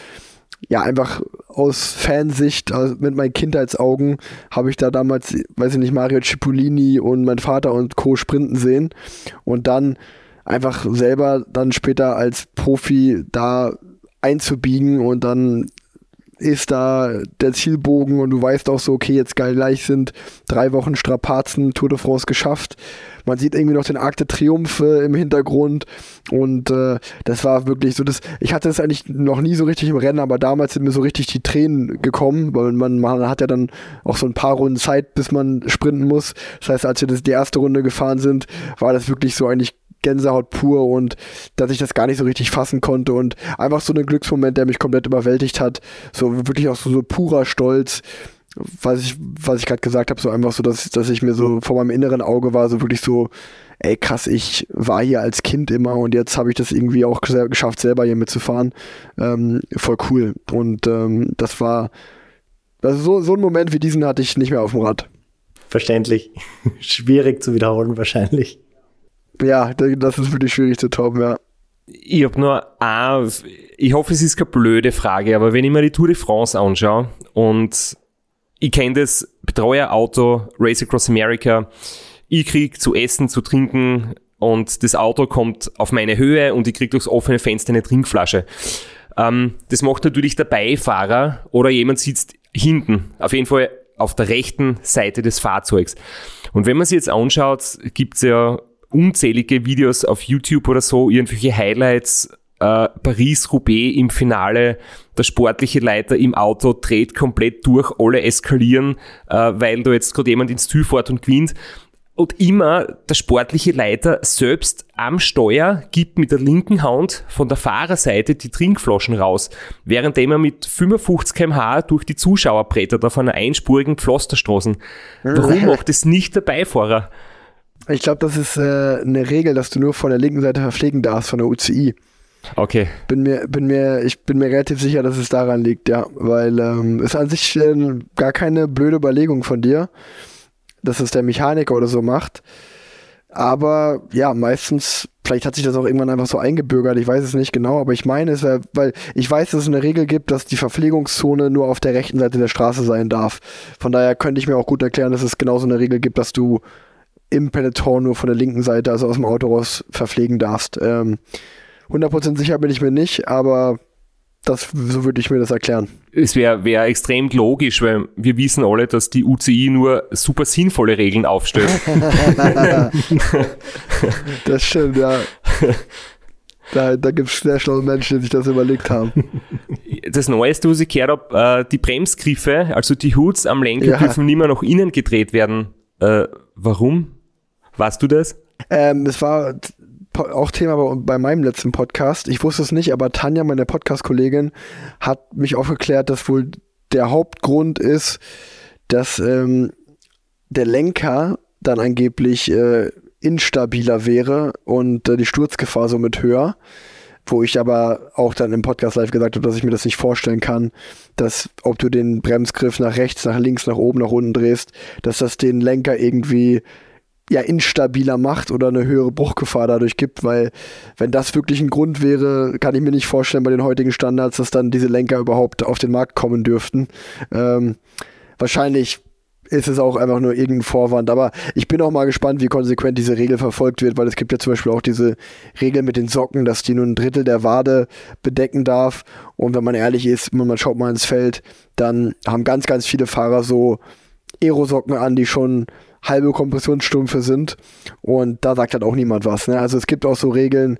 ja, einfach aus Fansicht, also mit meinen Kindheitsaugen, habe ich da damals, weiß ich nicht, Mario Cipollini und mein Vater und Co. sprinten sehen. Und dann einfach selber dann später als Profi da einzubiegen und dann ist da der Zielbogen und du weißt auch so, okay, jetzt gleich sind drei Wochen Strapazen, Tour de France geschafft. Man sieht irgendwie noch den Arc de Triomphe im Hintergrund und äh, das war wirklich so, das, ich hatte es eigentlich noch nie so richtig im Rennen, aber damals sind mir so richtig die Tränen gekommen, weil man, man hat ja dann auch so ein paar Runden Zeit, bis man sprinten muss. Das heißt, als wir das die erste Runde gefahren sind, war das wirklich so eigentlich Gänsehaut pur und dass ich das gar nicht so richtig fassen konnte und einfach so ein Glücksmoment, der mich komplett überwältigt hat. So wirklich auch so, so purer Stolz, was ich, was ich gerade gesagt habe, so einfach so, dass, dass ich mir so vor meinem inneren Auge war, so wirklich so, ey krass, ich war hier als Kind immer und jetzt habe ich das irgendwie auch geschafft, selber hier mitzufahren. Ähm, voll cool. Und ähm, das war, also so, so ein Moment wie diesen hatte ich nicht mehr auf dem Rad. Verständlich. Schwierig zu wiederholen wahrscheinlich. Ja, das ist wirklich schwierig zu toppen, ja. Ich habe nur eine, ich hoffe, es ist keine blöde Frage, aber wenn ich mir die Tour de France anschaue und ich kenne das Betreuerauto Race Across America, ich krieg zu essen, zu trinken und das Auto kommt auf meine Höhe und ich krieg durchs offene Fenster eine Trinkflasche. Ähm, das macht natürlich der Beifahrer oder jemand sitzt hinten, auf jeden Fall auf der rechten Seite des Fahrzeugs. Und wenn man sich jetzt anschaut, gibt's ja unzählige Videos auf YouTube oder so, irgendwelche Highlights, äh, Paris-Roubaix im Finale, der sportliche Leiter im Auto dreht komplett durch, alle eskalieren, äh, weil da jetzt gerade jemand ins Ziel fährt und gewinnt. Und immer der sportliche Leiter selbst am Steuer gibt mit der linken Hand von der Fahrerseite die Trinkflaschen raus, währenddem er mit 55 kmh durch die Zuschauer brettert auf einer einspurigen Pflasterstraße. Warum macht es nicht der Beifahrer? Ich glaube, das ist äh, eine Regel, dass du nur von der linken Seite verpflegen darfst, von der UCI. Okay. Bin mir, bin mir, ich bin mir relativ sicher, dass es daran liegt, ja. Weil ähm, ist an sich äh, gar keine blöde Überlegung von dir, dass es der Mechaniker oder so macht. Aber ja, meistens, vielleicht hat sich das auch irgendwann einfach so eingebürgert, ich weiß es nicht genau, aber ich meine es, weil ich weiß, dass es eine Regel gibt, dass die Verpflegungszone nur auf der rechten Seite der Straße sein darf. Von daher könnte ich mir auch gut erklären, dass es genauso eine Regel gibt, dass du im Peloton nur von der linken Seite, also aus dem Auto raus, verpflegen darfst. Ähm, 100% sicher bin ich mir nicht, aber Das, so würde ich mir das erklären. Es wäre wär extrem logisch, weil wir wissen alle, dass die UCI nur super sinnvolle Regeln aufstellt. Das stimmt, ja. Da, da gibt es sehr schlaue Menschen, die sich das überlegt haben. Das Neueste, was ich gehört habe, äh, die Bremsgriffe, also die Hoods am Lenker, Ja. dürfen nicht mehr nach innen gedreht werden. Äh, warum? Weißt du das? Ähm, es war auch Thema bei, meinem letzten Podcast. Ich wusste es nicht, aber Tanja, meine Podcast-Kollegin, hat mich aufgeklärt, dass wohl der Hauptgrund ist, dass ähm, der Lenker dann angeblich äh, instabiler wäre und äh, die Sturzgefahr somit höher. Wo ich aber auch dann im Podcast live gesagt habe, dass ich mir das nicht vorstellen kann, dass ob du den Bremsgriff nach rechts, nach links, nach oben, nach unten drehst, dass das den Lenker irgendwie ja instabiler macht oder eine höhere Bruchgefahr dadurch gibt, weil wenn das wirklich ein Grund wäre, kann ich mir nicht vorstellen bei den heutigen Standards, dass dann diese Lenker überhaupt auf den Markt kommen dürften. Ähm, wahrscheinlich ist es auch einfach nur irgendein Vorwand, aber ich bin auch mal gespannt, wie konsequent diese Regel verfolgt wird, weil es gibt ja zum Beispiel auch diese Regel mit den Socken, dass die nur ein Drittel der Wade bedecken darf und wenn man ehrlich ist, wenn man schaut mal ins Feld, dann haben ganz, ganz viele Fahrer so Aerosocken an, die schon halbe Kompressionsstumpfe sind. Und da sagt halt auch niemand was. Ne? Also es gibt auch so Regeln.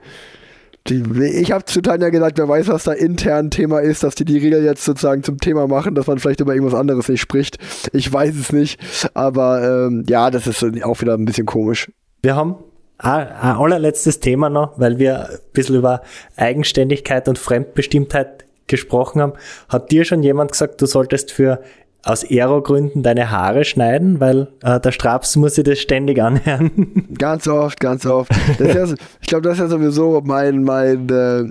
Die, ich habe zu Tanja gesagt, wer weiß, was da intern Thema ist, dass die die Regel jetzt sozusagen zum Thema machen, dass man vielleicht über irgendwas anderes nicht spricht. Ich weiß es nicht. Aber ähm, ja, das ist auch wieder ein bisschen komisch. Wir haben ein ein allerletztes Thema noch, weil wir ein bisschen über Eigenständigkeit und Fremdbestimmtheit gesprochen haben. Hat dir schon jemand gesagt, du solltest für aus Aero-Gründen deine Haare schneiden, weil äh, der Straps muss sich das ständig anhören. Ganz oft, ganz oft. Das ist ich glaube, das ist ja sowieso mein, mein äh,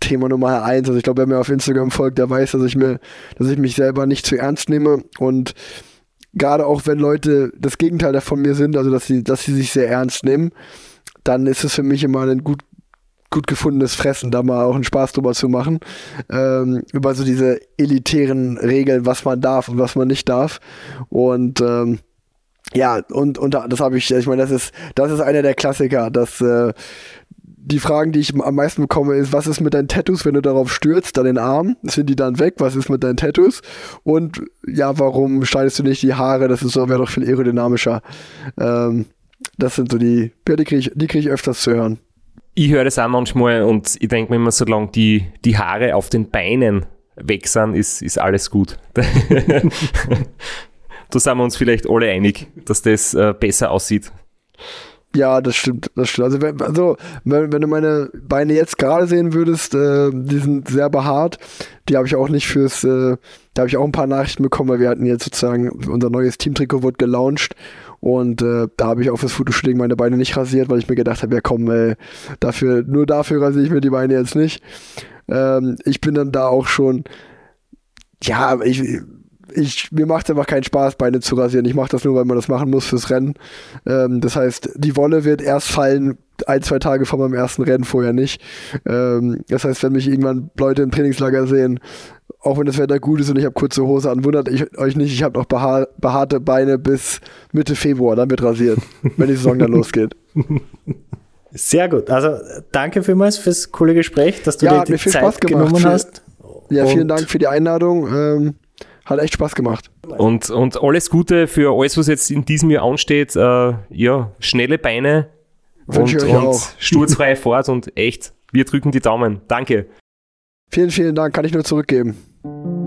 Thema Nummer eins. Also ich glaube, wer mir auf Instagram folgt, der weiß, dass ich mir, dass ich mich selber nicht zu ernst nehme und gerade auch wenn Leute das Gegenteil davon mir sind, also dass sie, dass sie sich sehr ernst nehmen, dann ist es für mich immer ein gut gut gefundenes Fressen, da mal auch einen Spaß drüber zu machen, ähm, über so diese elitären Regeln, was man darf und was man nicht darf und ähm, ja, und, und das habe ich, ich meine, das ist, das ist einer der Klassiker, dass äh, die Fragen, die ich am meisten bekomme, ist, was ist mit deinen Tattoos, wenn du darauf stürzt, den Arm? Sind die dann weg? Was ist mit deinen Tattoos? Und ja, warum schneidest du nicht die Haare? Das so, wäre doch viel aerodynamischer. Ähm, das sind so die, ja, die kriege ich, krieg ich öfters zu hören. Ich höre das auch manchmal und ich denke mir immer, solange die, die Haare auf den Beinen weg sind, ist, ist alles gut. da sind wir uns vielleicht alle einig, dass das äh, besser aussieht. Ja, das stimmt, das stimmt. Also, wenn, also wenn, wenn du meine Beine jetzt gerade sehen würdest, äh, die sind sehr behaart. Die habe ich auch nicht fürs, äh, da habe ich auch ein paar Nachrichten bekommen, weil wir hatten jetzt sozusagen, unser neues Teamtrikot wurde gelauncht und äh, da habe ich auch fürs Fotoshooting meine Beine nicht rasiert, weil ich mir gedacht habe, ja komm, ey, dafür, nur dafür rasiere ich mir die Beine jetzt nicht. Ähm, ich bin dann da auch schon, ja, ich, ich, mir macht einfach keinen Spaß, Beine zu rasieren. Ich mache das nur, weil man das machen muss fürs Rennen. Ähm, das heißt, die Wolle wird erst fallen, ein, zwei Tage vor meinem ersten Rennen, vorher nicht. Ähm, das heißt, wenn mich irgendwann Leute im Trainingslager sehen, auch wenn das Wetter gut ist und ich habe kurze Hose an, wundert ich euch nicht, ich habe noch behaar behaarte Beine bis Mitte Februar, dann wird rasiert, wenn die Saison dann losgeht. Sehr gut. Also danke vielmals fürs coole Gespräch, dass du Ja, hat dir mir die viel Zeit Spaß gemacht. genommen hast. Ja, vielen Und- Dank für die Einladung. Ähm, hat echt Spaß gemacht. Und, und alles Gute für alles, was jetzt in diesem Jahr ansteht. Äh, ja, schnelle Beine und, Wünsche ich euch und auch. sturzfreie Fahrt und echt, wir drücken die Daumen. Danke. Vielen, vielen Dank, kann ich nur zurückgeben. Thank you.